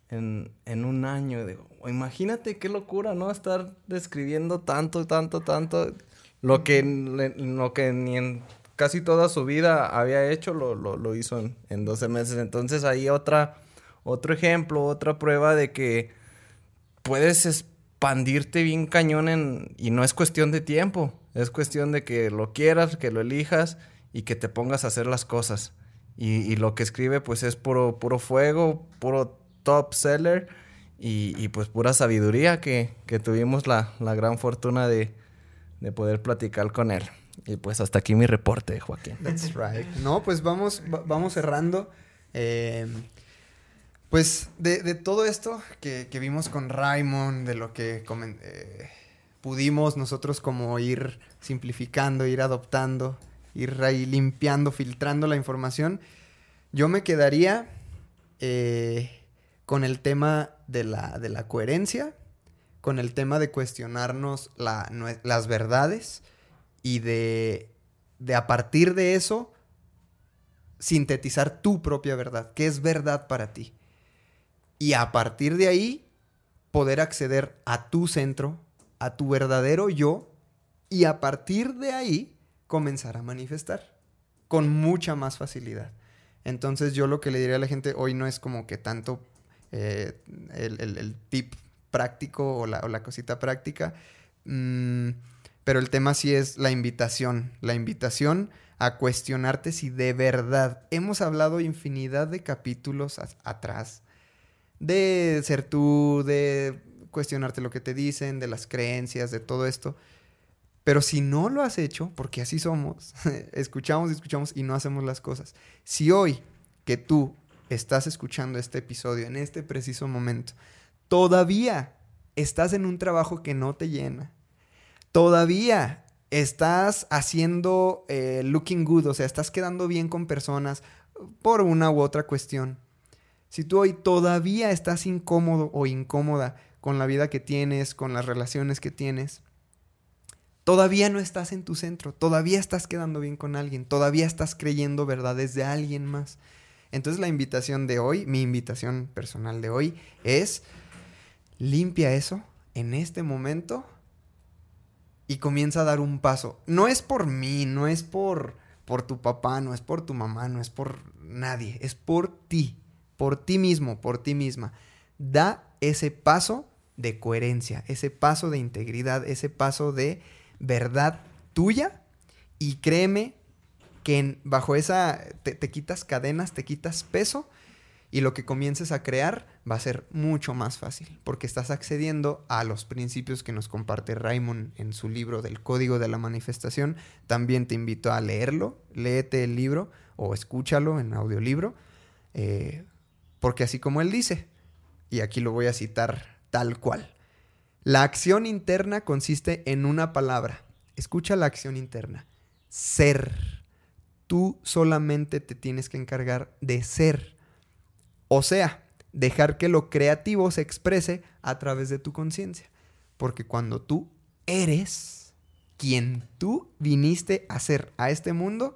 en, en un año. Digo, imagínate qué locura, ¿no? Estar describiendo tanto, tanto, tanto. Lo que, lo que ni en casi toda su vida había hecho, lo, lo, lo hizo en, en, 12 meses. Entonces ahí otra, otro ejemplo, otra prueba de que puedes expandirte bien cañón en, y no es cuestión de tiempo. Es cuestión de que lo quieras, que lo elijas y que te pongas a hacer las cosas. Y, lo que escribe pues es puro, puro fuego, puro top seller y, pues pura sabiduría que, tuvimos la, gran fortuna de, poder platicar con él. Y pues hasta aquí mi reporte, Joaquín. That's right. No, pues vamos, vamos cerrando. Eh, pues de, todo esto que, vimos con Raymond, de lo que eh, pudimos nosotros como ir simplificando, ir adoptando, ir limpiando, filtrando la información, yo me quedaría eh, con el tema de la, de la, coherencia, con el tema de cuestionarnos las verdades y de, de a partir de eso sintetizar tu propia verdad, qué es verdad para ti. Y a partir de ahí, poder acceder a tu centro, a tu verdadero yo, y a partir de ahí comenzar a manifestar con mucha más facilidad. Entonces yo lo que le diría a la gente hoy no es como que tanto eh, el, tip práctico o la, cosita práctica, mm, pero el tema sí es la invitación, la invitación a cuestionarte si de verdad hemos hablado infinidad de capítulos atrás de ser tú, de cuestionarte lo que te dicen, de las creencias, de todo esto. Pero si no lo has hecho, porque así somos, [laughs] escuchamos y escuchamos y no hacemos las cosas. Si hoy que tú estás escuchando este episodio en este preciso momento, todavía estás en un trabajo que no te llena, todavía estás haciendo eh, looking good, o sea, estás quedando bien con personas por una u otra cuestión. Si tú hoy todavía estás incómodo o incómoda con la vida que tienes, con las relaciones que tienes, Todavía no estás en tu centro, todavía estás quedando bien con alguien, todavía estás creyendo verdades de alguien más. Entonces la invitación de hoy, mi invitación personal de hoy es limpia eso en este momento y comienza a dar un paso. No es por mí, no es por por tu papá, no es por tu mamá, no es por nadie, es por ti, por ti mismo, por ti misma. Da ese paso de coherencia, ese paso de integridad, ese paso de verdad tuya y créeme que bajo esa te, quitas cadenas, te quitas peso y lo que comiences a crear va a ser mucho más fácil porque estás accediendo a los principios que nos comparte Raymond en su libro del Código de la Manifestación. También te invito a leerlo, léete el libro o escúchalo en audiolibro, eh, porque así como él dice, y aquí lo voy a citar tal cual, la acción interna consiste en una palabra. Escucha la acción interna. Ser. Tú solamente te tienes que encargar de ser. O sea, dejar que lo creativo se exprese a través de tu conciencia. Porque cuando tú eres quien tú viniste a ser a este mundo,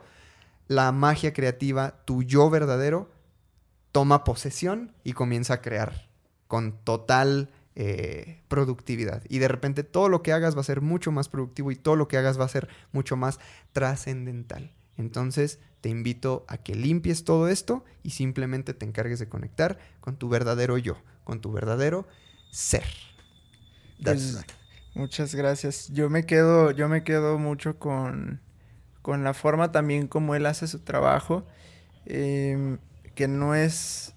la magia creativa, tu yo verdadero, toma posesión y comienza a crear con total eh, productividad. Y de repente todo lo que hagas va a ser mucho más productivo y todo lo que hagas va a ser mucho más trascendental. Entonces te invito a que limpies todo esto y simplemente te encargues de conectar con tu verdadero yo, con tu verdadero ser. Pues, muchas gracias. Yo me quedo, yo me quedo mucho con, con la forma también como él hace su trabajo, em, que no es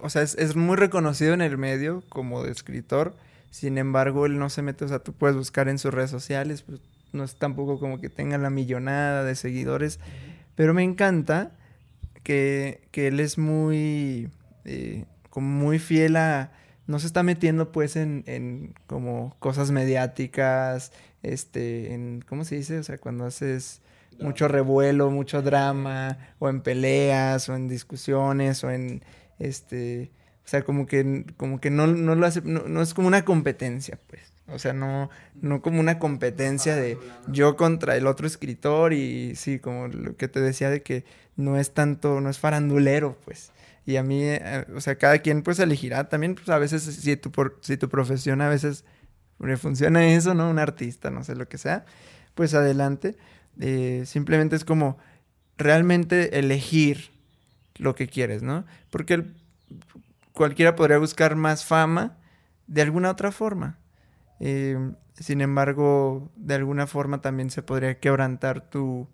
o sea, es, muy reconocido en el medio como escritor. Sin embargo, él no se mete, o sea, tú puedes buscar en sus redes sociales, pues no es tampoco como que tenga la millonada de seguidores. Pero me encanta que, él es muy, eh, como muy fiel a, no se está metiendo pues en, en, como cosas mediáticas, este, en, ¿cómo se dice? O sea, cuando haces mucho revuelo, mucho drama, o en peleas, o en discusiones, o en este, o sea, como que, como que no, no lo hace, no, es como una competencia, pues. O sea, no, no como una competencia de yo contra el otro escritor y sí, como lo que te decía de que no es tanto, no es farandulero, pues. Y a mí, eh, o sea, cada quien pues elegirá también, pues a veces si tu, por, si tu profesión a veces le funciona eso, ¿no? Un artista, no sé lo que sea, pues adelante. Eh, simplemente es como realmente elegir lo que quieres, ¿no? Porque cualquiera podría buscar más fama de alguna otra forma. Eh, sin embargo, de alguna forma también se podría quebrantar tu,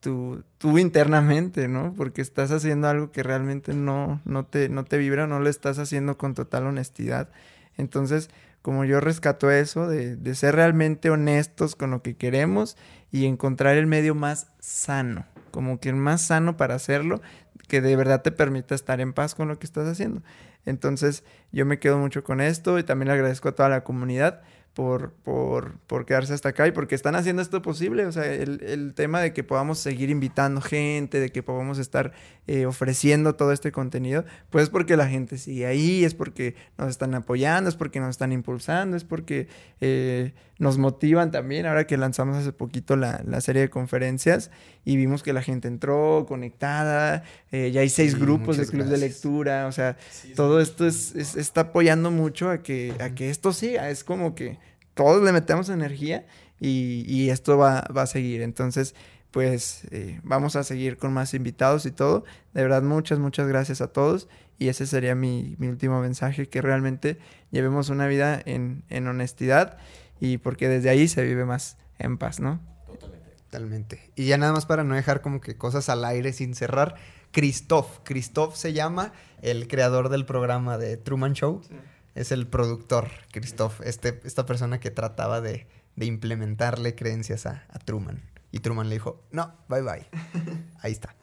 tu, tú internamente, ¿no? Porque estás haciendo algo que realmente no, no, te, no te vibra, no lo estás haciendo con total honestidad. Entonces, como yo rescato eso, de, de ser realmente honestos con lo que queremos y encontrar el medio más sano, como que más sano para hacerlo, que de verdad te permita estar en paz con lo que estás haciendo. Entonces yo me quedo mucho con esto y también le agradezco a toda la comunidad por, por, por, quedarse hasta acá y porque están haciendo esto posible. O sea, el, el tema de que podamos seguir invitando gente, de que podamos estar eh, ofreciendo todo este contenido, pues es porque la gente sigue ahí, es porque nos están apoyando, es porque nos están impulsando, es porque eh, nos motivan también. Ahora que lanzamos hace poquito la, la, serie de conferencias y vimos que la gente entró conectada, eh, ya hay seis sí, grupos de club gracias. de lectura, o sea, sí, todo esto es, es, está apoyando mucho a que, a que esto siga, es como que todos le metemos energía y, y esto va, va, a seguir. Entonces, pues eh, vamos a seguir con más invitados y todo. De verdad, muchas, muchas gracias a todos. Y ese sería mi, mi último mensaje, que realmente llevemos una vida en, en, honestidad y porque desde ahí se vive más en paz, ¿no? Totalmente. Totalmente. Y ya nada más para no dejar como que cosas al aire sin cerrar. Christoph. Christoph se llama el creador del programa de Truman Show. Sí es el productor, Christoph, este, esta persona que trataba de, de implementarle creencias a, a, Truman. Y Truman le dijo, no, bye bye. [laughs] Ahí está.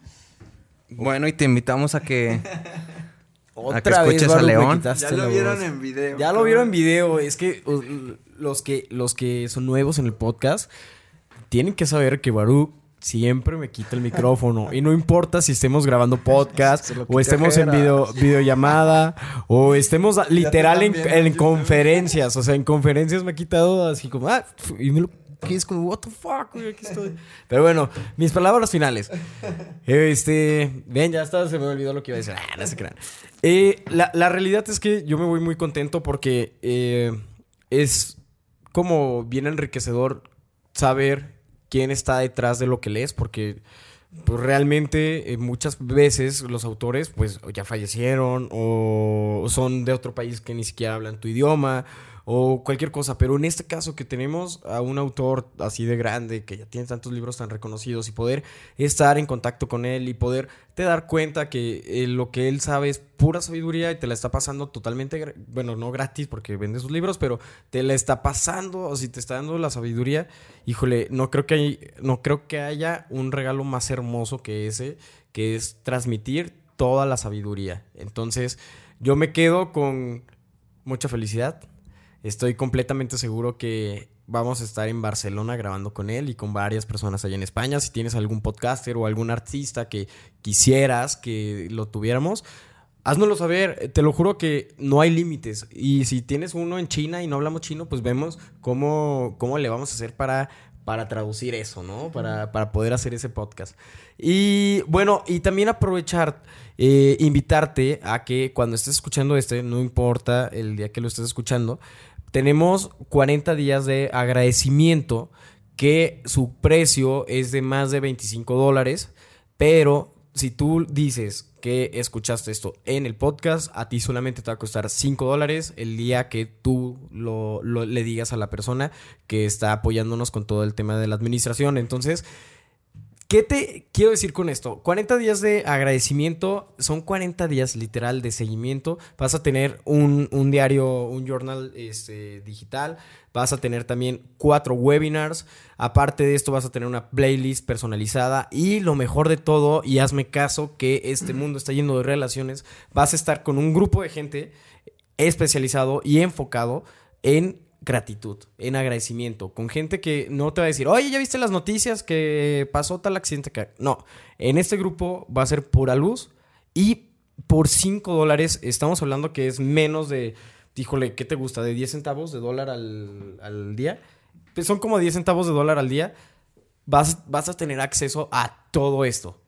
Bueno, y te invitamos a que... Otra [laughs] a que escuches vez, a León. Ya lo vieron voz. en video. Ya lo vieron en video. Es que los que los que son nuevos en el podcast tienen que saber que Baruch siempre me quita el micrófono. Y no importa si estemos grabando podcast, [laughs] o estemos en video, videollamada, o estemos literal en, en, conferencias. O sea, en conferencias me ha quitado así como, ah, y me lo que es como, what the fuck, güey, aquí estoy. Pero bueno, mis palabras finales. Este, ven, ya está, se me olvidó lo que iba a decir. Ah, no se crean. Eh, la, la, realidad es que yo me voy muy contento porque eh, es como bien enriquecedor saber quién está detrás de lo que lees, porque pues, realmente eh, muchas veces los autores pues ya fallecieron o son de otro país que ni siquiera hablan tu idioma o cualquier cosa, pero en este caso que tenemos a un autor así de grande que ya tiene tantos libros tan reconocidos y poder estar en contacto con él y poder te dar cuenta que eh, lo que él sabe es pura sabiduría y te la está pasando totalmente, bueno, no gratis porque vende sus libros, pero te la está pasando, o si te está dando la sabiduría, híjole, no creo que hay, no creo que haya un regalo más hermoso que ese, que es transmitir toda la sabiduría. Entonces, yo me quedo con mucha felicidad, Estoy completamente seguro que vamos a estar en Barcelona grabando con él y con varias personas allá en España. Si tienes algún podcaster o algún artista que quisieras que lo tuviéramos, háznoslo saber. Te lo juro que no hay límites. Y si tienes uno en China y no hablamos chino, pues vemos cómo, cómo le vamos a hacer para, para traducir eso, ¿no? Para, para poder hacer ese podcast. Y bueno, y también aprovechar, eh, invitarte a que cuando estés escuchando este, no importa el día que lo estés escuchando, tenemos 40 días de agradecimiento que su precio es de más de 25 dólares, pero si tú dices que escuchaste esto en el podcast, a ti solamente te va a costar 5 dólares el día que tú lo, le digas a la persona que está apoyándonos con todo el tema de la administración. Entonces, ¿Qué te quiero decir con esto? 40 días de agradecimiento son 40 días literal de seguimiento. Vas a tener un, un diario, un journal este, digital. Vas a tener también cuatro webinars. Aparte de esto, vas a tener una playlist personalizada. Y lo mejor de todo, y hazme caso que este mundo está lleno de relaciones, vas a estar con un grupo de gente especializado y enfocado en gratitud, en agradecimiento, con gente que no te va a decir, oye, ya viste las noticias que pasó tal accidente que... No, en este grupo va a ser pura luz y por 5 dólares estamos hablando que es menos de, híjole, ¿qué te gusta? ¿De 10 centavos de dólar al, al día? Pues son como 10 centavos de dólar al día. Vas, vas a tener acceso a todo esto.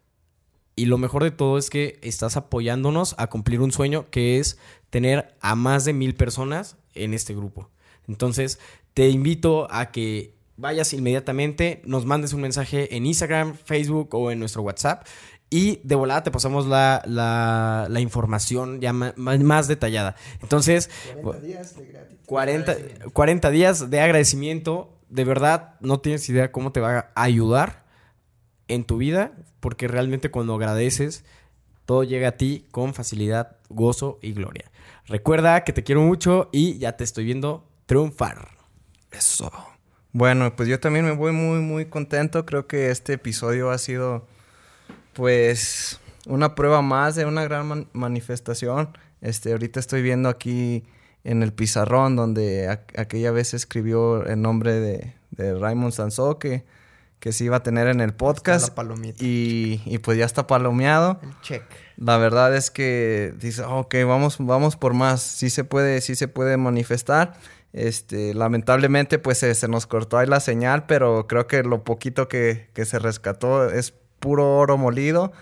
Y lo mejor de todo es que estás apoyándonos a cumplir un sueño que es tener a más de mil personas en este grupo. Entonces, te invito a que vayas inmediatamente, nos mandes un mensaje en Instagram, Facebook o en nuestro WhatsApp. Y de volada te pasamos la, la, la información ya más, más, detallada. Entonces, 40 días de gratis. 40, 40 días de agradecimiento. De verdad, no tienes idea cómo te va a ayudar en tu vida, porque realmente cuando agradeces, todo llega a ti con facilidad, gozo y gloria. Recuerda que te quiero mucho y ya te estoy viendo triunfar. Eso. Bueno, pues yo también me voy muy, muy contento. Creo que este episodio ha sido, pues, una prueba más de una gran man manifestación. Este, ahorita estoy viendo aquí en el pizarrón donde aquella vez escribió el nombre de, de Raymond Sansó que, que se iba a tener en el podcast. Y, y, pues ya está palomeado. El check. La verdad es que dice, ok, vamos, vamos por más. Sí se puede, sí se puede manifestar. Este, lamentablemente, pues se, nos cortó ahí la señal, pero creo que lo poquito que, que se rescató es puro oro molido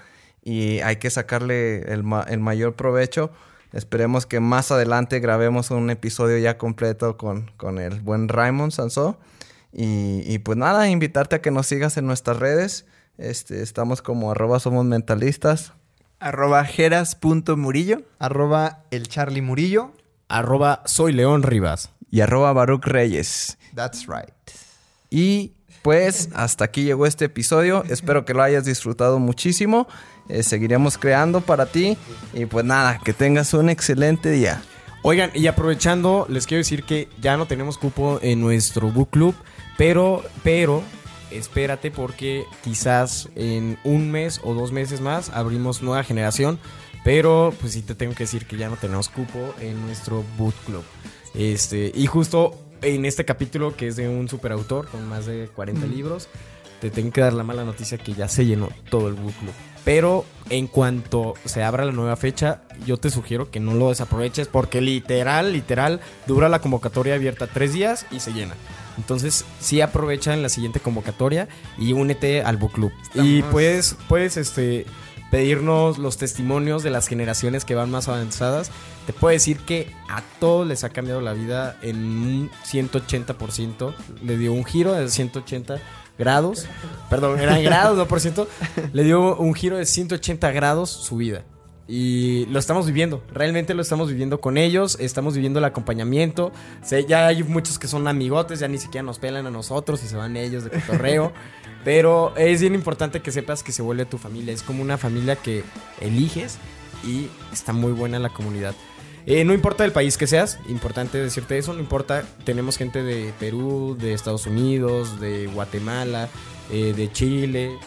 y hay que sacarle el, el mayor provecho. Esperemos que más adelante grabemos un episodio ya completo con, con el buen Raymond Sansó. Y, y, pues nada, invitarte a que nos sigas en nuestras redes. Este, estamos como arroba somos mentalistas. Arroba jeras.murillo. Arroba el Charlie Murillo. Arroba soy León Rivas. Y arroba Baruch Reyes. That's right. Y pues hasta aquí llegó este episodio. Espero que lo hayas disfrutado muchísimo. Eh, seguiremos creando para ti. Y pues nada, que tengas un excelente día. Oigan, y aprovechando, les quiero decir que ya no tenemos cupo en nuestro book club, pero, pero, espérate porque quizás en un mes o dos meses más abrimos nueva generación, pero pues sí te tengo que decir que ya no tenemos cupo en nuestro book club. Este, y justo en este capítulo que es de un superautor con más de 40 libros, te tengo que dar la mala noticia que ya se llenó todo el book club. Pero en cuanto se abra la nueva fecha, yo te sugiero que no lo desaproveches porque literal, literal, dura la convocatoria abierta tres días y se llena. Entonces, sí aprovecha en la siguiente convocatoria y únete al book club. Y puedes, puedes este, pedirnos los testimonios de las generaciones que van más avanzadas. Te puedo decir que a todos les ha cambiado la vida en un 180%. Le dio un giro de 180 grados, perdón, eran grados, no por ciento, le dio un giro de 180 grados su vida. Y lo estamos viviendo, realmente lo estamos viviendo con ellos, estamos viviendo el acompañamiento. ya hay muchos que son amigotes, ya ni siquiera nos pelan a nosotros y se van ellos de cotorreo. pero es bien importante que sepas que se vuelve tu familia, es como una familia que eliges y está muy buena la comunidad. Eh, no importa el país que seas, importante decirte eso, no importa, tenemos gente de Perú, de Estados Unidos, de Guatemala, eh, de Chile,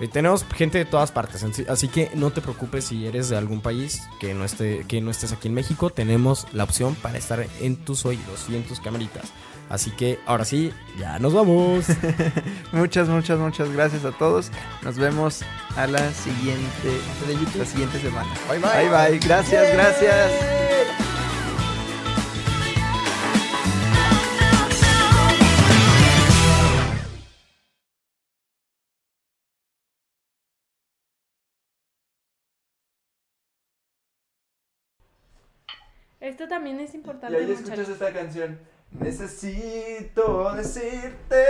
eh, tenemos gente de todas partes, así que no te preocupes si eres de algún país que no, esté, que no estés aquí en México, tenemos la opción para estar en tus oídos y en tus camaritas. Así que ahora sí, ya nos vamos. [laughs] muchas, muchas, muchas gracias a todos. Nos vemos a la siguiente, la siguiente semana. Bye bye. Bye bye. Gracias, gracias. Esto también es importante. Y ahí escuchas esta canción. Necesito decirte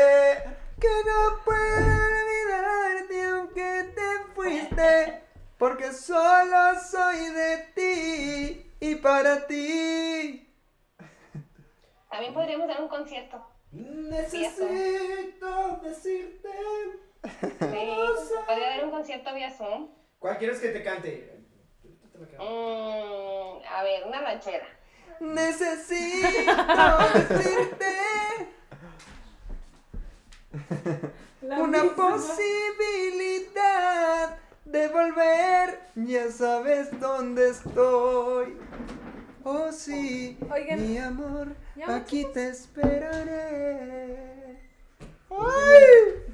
que no puedo olvidarte aunque te fuiste, porque solo soy de ti y para ti. También podríamos dar un concierto. Necesito decirte. Sí, podría dar un concierto vía Zoom. ¿Cuál quieres que te cante? Mm, a ver, una ranchera. Necesito [laughs] decirte una posibilidad de volver. Ya sabes dónde estoy. Oh sí, mi amor, aquí te esperaré. ¡Ay!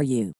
for you.